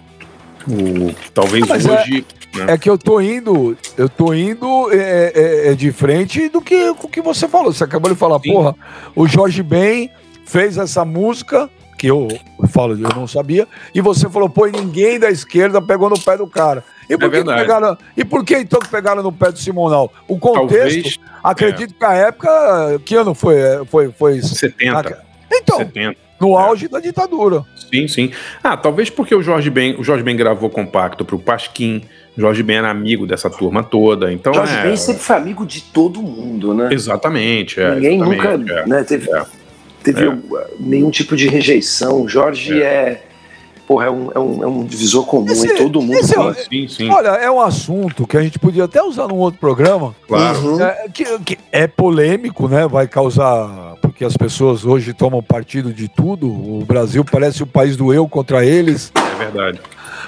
o, talvez Mas é- hoje. É, né? é, que eu tô indo, eu tô indo é, é, é de frente do que o que você falou. Você acabou de falar, Sim. porra, o Jorge Ben fez essa música que eu falo, eu não sabia, e você falou, pô, ninguém da esquerda pegou no pé do cara. E por, é que pegaram, e por que então que pegaram no pé do Simonal? O contexto, Talvez, acredito é. que a época, que ano foi? Foi, foi 70. Então, 70. No auge da ditadura. Sim, sim. Ah, talvez porque o Jorge Ben, o Jorge Ben gravou compacto pro Pasquim. Jorge Ben era amigo dessa turma toda, então Jorge é... Ben sempre foi amigo de todo mundo, né? Exatamente. É, Ninguém exatamente, nunca é, né, teve, é. teve é. nenhum tipo de rejeição. Jorge é, porra, é um, é um, é um divisor comum esse, em todo mundo. É, sim, sim. Olha, é um assunto que a gente podia até usar num outro programa. Claro. Uhum. que, que é polêmico, né? Vai causar que as pessoas hoje tomam partido de tudo. O Brasil parece o país do eu contra eles. É verdade.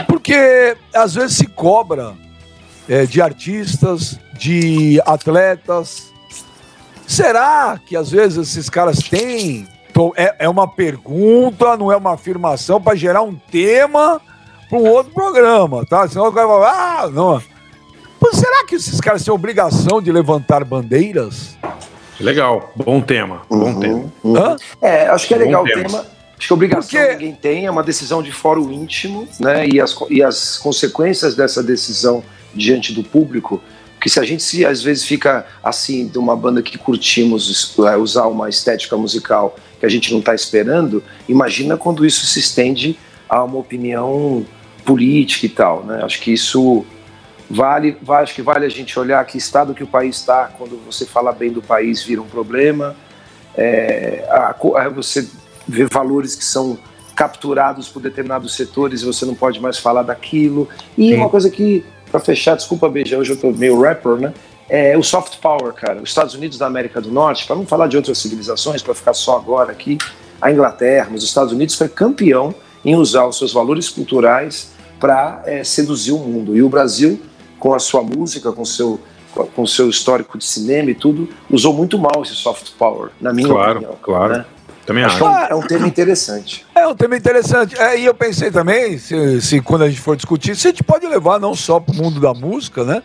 Porque às vezes se cobra é, de artistas, de atletas. Será que às vezes esses caras têm? É, é uma pergunta, não é uma afirmação para gerar um tema para um outro programa, tá? Senão o cara vai falar, ah, não. Mas será que esses caras têm obrigação de levantar bandeiras? Legal, bom tema, bom uhum, tema. Uhum. É, acho que é legal o tema. tema. Acho que a obrigação Porque... ninguém tem, é uma decisão de fórum íntimo, né? E as, e as consequências dessa decisão diante do público, que se a gente se, às vezes fica assim, de uma banda que curtimos é, usar uma estética musical que a gente não está esperando, imagina quando isso se estende a uma opinião política e tal, né? Acho que isso Vale, acho que vale a gente olhar que estado que o país está, quando você fala bem do país, vira um problema. É, a, a, você vê valores que são capturados por determinados setores e você não pode mais falar daquilo. E Sim. uma coisa que, para fechar, desculpa, Beija, hoje eu tô meio rapper, né? É o soft power, cara. Os Estados Unidos da América do Norte, para não falar de outras civilizações, para ficar só agora aqui, a Inglaterra, os Estados Unidos foi campeão em usar os seus valores culturais para é, seduzir o mundo. E o Brasil, com a sua música, com seu com seu histórico de cinema e tudo, usou muito mal esse soft power, na minha claro, opinião. Claro, né? Também acho. É um tema interessante. É um tema interessante. É, e eu pensei também, se, se, quando a gente for discutir, se a gente pode levar não só para o mundo da música, né?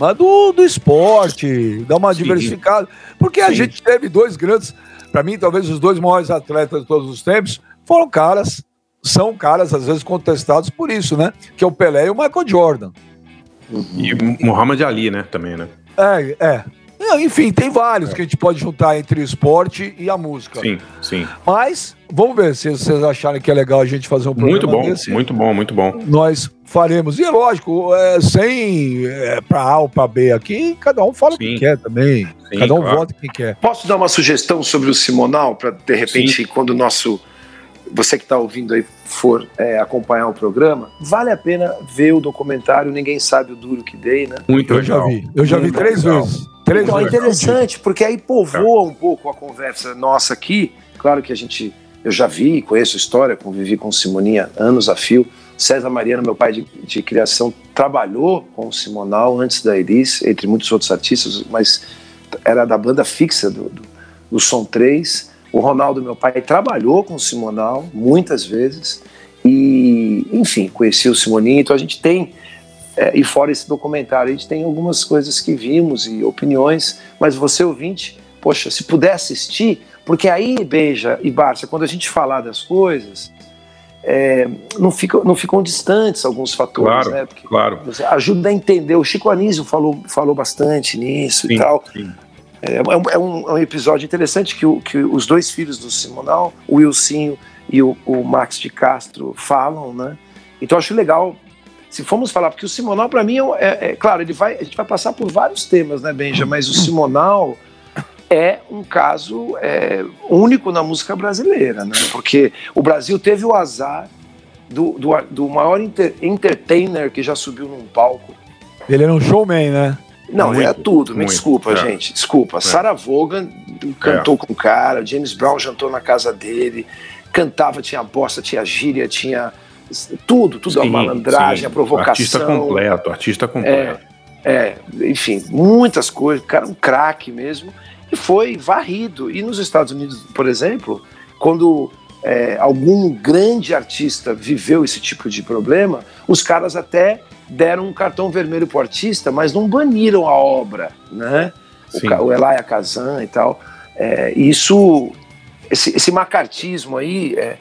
Mas do, do esporte, dar uma Sim. diversificada. Porque Sim. a gente teve dois grandes, para mim, talvez os dois maiores atletas de todos os tempos, foram caras, são caras, às vezes, contestados por isso, né? Que é o Pelé e o Michael Jordan. Uhum. E Muhammad Ali, né? Também, né? É, é. Enfim, tem vários é. que a gente pode juntar entre o esporte e a música. Sim, sim. Mas, vamos ver se vocês acharem que é legal a gente fazer um programa Muito bom, desse. muito bom, muito bom. Nós faremos. E é lógico, é, sem é, para A ou para B aqui, cada um fala o que quer também. Sim, cada um claro. vota quem quer. Posso dar uma sugestão sobre o Simonal, para de repente, sim. quando o nosso você que está ouvindo aí for é, acompanhar o programa, vale a pena ver o documentário Ninguém Sabe o Duro que Dei, né? Muito eu legal. já vi. Eu já vi três legal. vezes. Três então, vezes. é interessante, porque aí povoa um pouco a conversa nossa aqui. Claro que a gente, eu já vi, conheço a história, convivi com Simoninha anos a fio. César Mariano, meu pai de, de criação, trabalhou com o Simonal antes da Elis, entre muitos outros artistas, mas era da banda fixa do, do, do Som 3 o Ronaldo, meu pai, trabalhou com o Simonal muitas vezes e, enfim, conheci o Simoninho. Então a gente tem, é, e fora esse documentário, a gente tem algumas coisas que vimos e opiniões, mas você ouvinte, poxa, se puder assistir, porque aí, Beija e Barça, quando a gente falar das coisas, é, não, fica, não ficam distantes alguns fatores, claro, né? Porque claro. ajuda a entender. O Chico Anísio falou, falou bastante nisso sim, e tal. Sim. É, é, um, é, um, é um, episódio interessante que, o, que, os dois filhos do Simonal, o Wilsinho e o, o, Max de Castro, falam, né? Então acho legal. Se formos falar, porque o Simonal, para mim, é, é, é, claro, ele vai, a gente vai passar por vários temas, né, Benja? Mas o Simonal é um caso é, único na música brasileira, né? Porque o Brasil teve o azar do, do, do maior inter, entertainer que já subiu num palco. Ele era um showman, né? Não, muito, é tudo, me muito, desculpa, é. gente. Desculpa. É. Sarah Vaughan cantou é. com o cara, James Brown jantou na casa dele, cantava, tinha bosta, tinha gíria, tinha tudo, tudo, sim, a malandragem, sim. a provocação. Artista completo, artista completo. É, é enfim, muitas coisas, cara, um craque mesmo, e foi varrido. E nos Estados Unidos, por exemplo, quando é, algum grande artista viveu esse tipo de problema, os caras até deram um cartão vermelho pro artista, mas não baniram a obra, né? O, o Elia Kazan e tal. É, isso esse, esse macartismo aí é,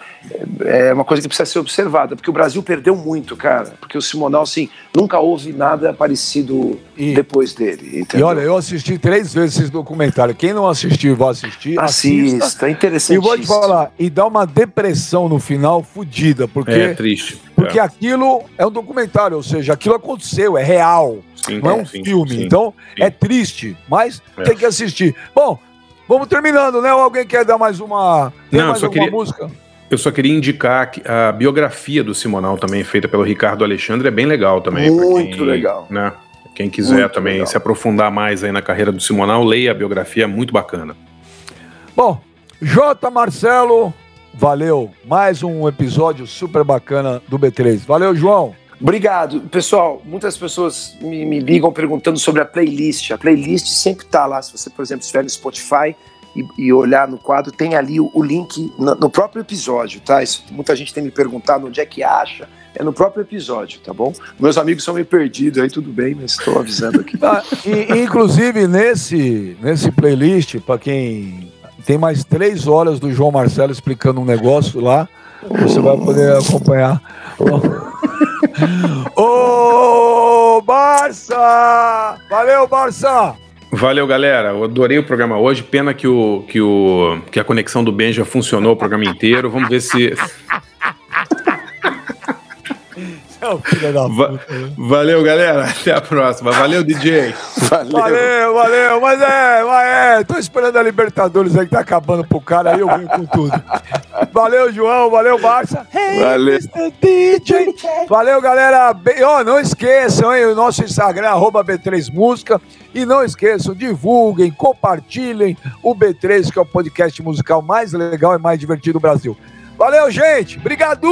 é, uma coisa que precisa ser observada, porque o Brasil perdeu muito, cara. Porque o Simonal, assim, nunca houve nada parecido e, depois dele. Entendeu? E olha, eu assisti três vezes esse documentário. Quem não assistiu vai assistir. Assista, assista. é interessante. E vou te falar, e dá uma depressão no final fodida, porque. É triste. Porque é. aquilo é um documentário, ou seja, aquilo aconteceu, é real. Sim, não é um sim, filme. Sim, então, é triste, mas é. tem que assistir. Bom, Vamos terminando, né? Alguém quer dar mais uma. Tem Não, mais alguma queria... música? Eu só queria indicar que a biografia do Simonal também, feita pelo Ricardo Alexandre, é bem legal também. Muito quem, legal. Né, quem quiser muito também legal. se aprofundar mais aí na carreira do Simonal, leia a biografia, é muito bacana. Bom, J. Marcelo, valeu. Mais um episódio super bacana do B3. Valeu, João. Obrigado. Pessoal, muitas pessoas me, me, ligam perguntando sobre a playlist. A playlist sempre está lá. Se você, por exemplo, estiver no Spotify e, olhar no quadro, tem ali o, link no, no, próprio episódio, tá? Isso, muita gente tem me perguntado onde é que acha. É no próprio episódio, tá bom? Meus amigos são meio perdidos aí, tudo bem, mas estou avisando aqui. ah, e, inclusive, nesse, nesse playlist, para quem tem mais três horas do João Marcelo explicando um negócio lá, você vai poder acompanhar. Ô, Barça! Valeu, Barça! Valeu, galera. Eu adorei o programa hoje. Pena que, o, que, o, que a conexão do Benja funcionou o programa inteiro. Vamos ver se. Va valeu, galera. Até a próxima. Valeu, DJ. Valeu, valeu. valeu. Mas é, mas é. Tô esperando a Libertadores aí que tá acabando pro cara aí, eu venho com tudo. Valeu, João. Valeu, Barça. Hey, valeu. DJ. Valeu, galera. Ó, oh, não esqueçam, hein, o nosso Instagram, arroba B3 Música. E não esqueçam, divulguem, compartilhem o B3, que é o podcast musical mais legal e mais divertido do Brasil. Valeu, gente. Obrigado!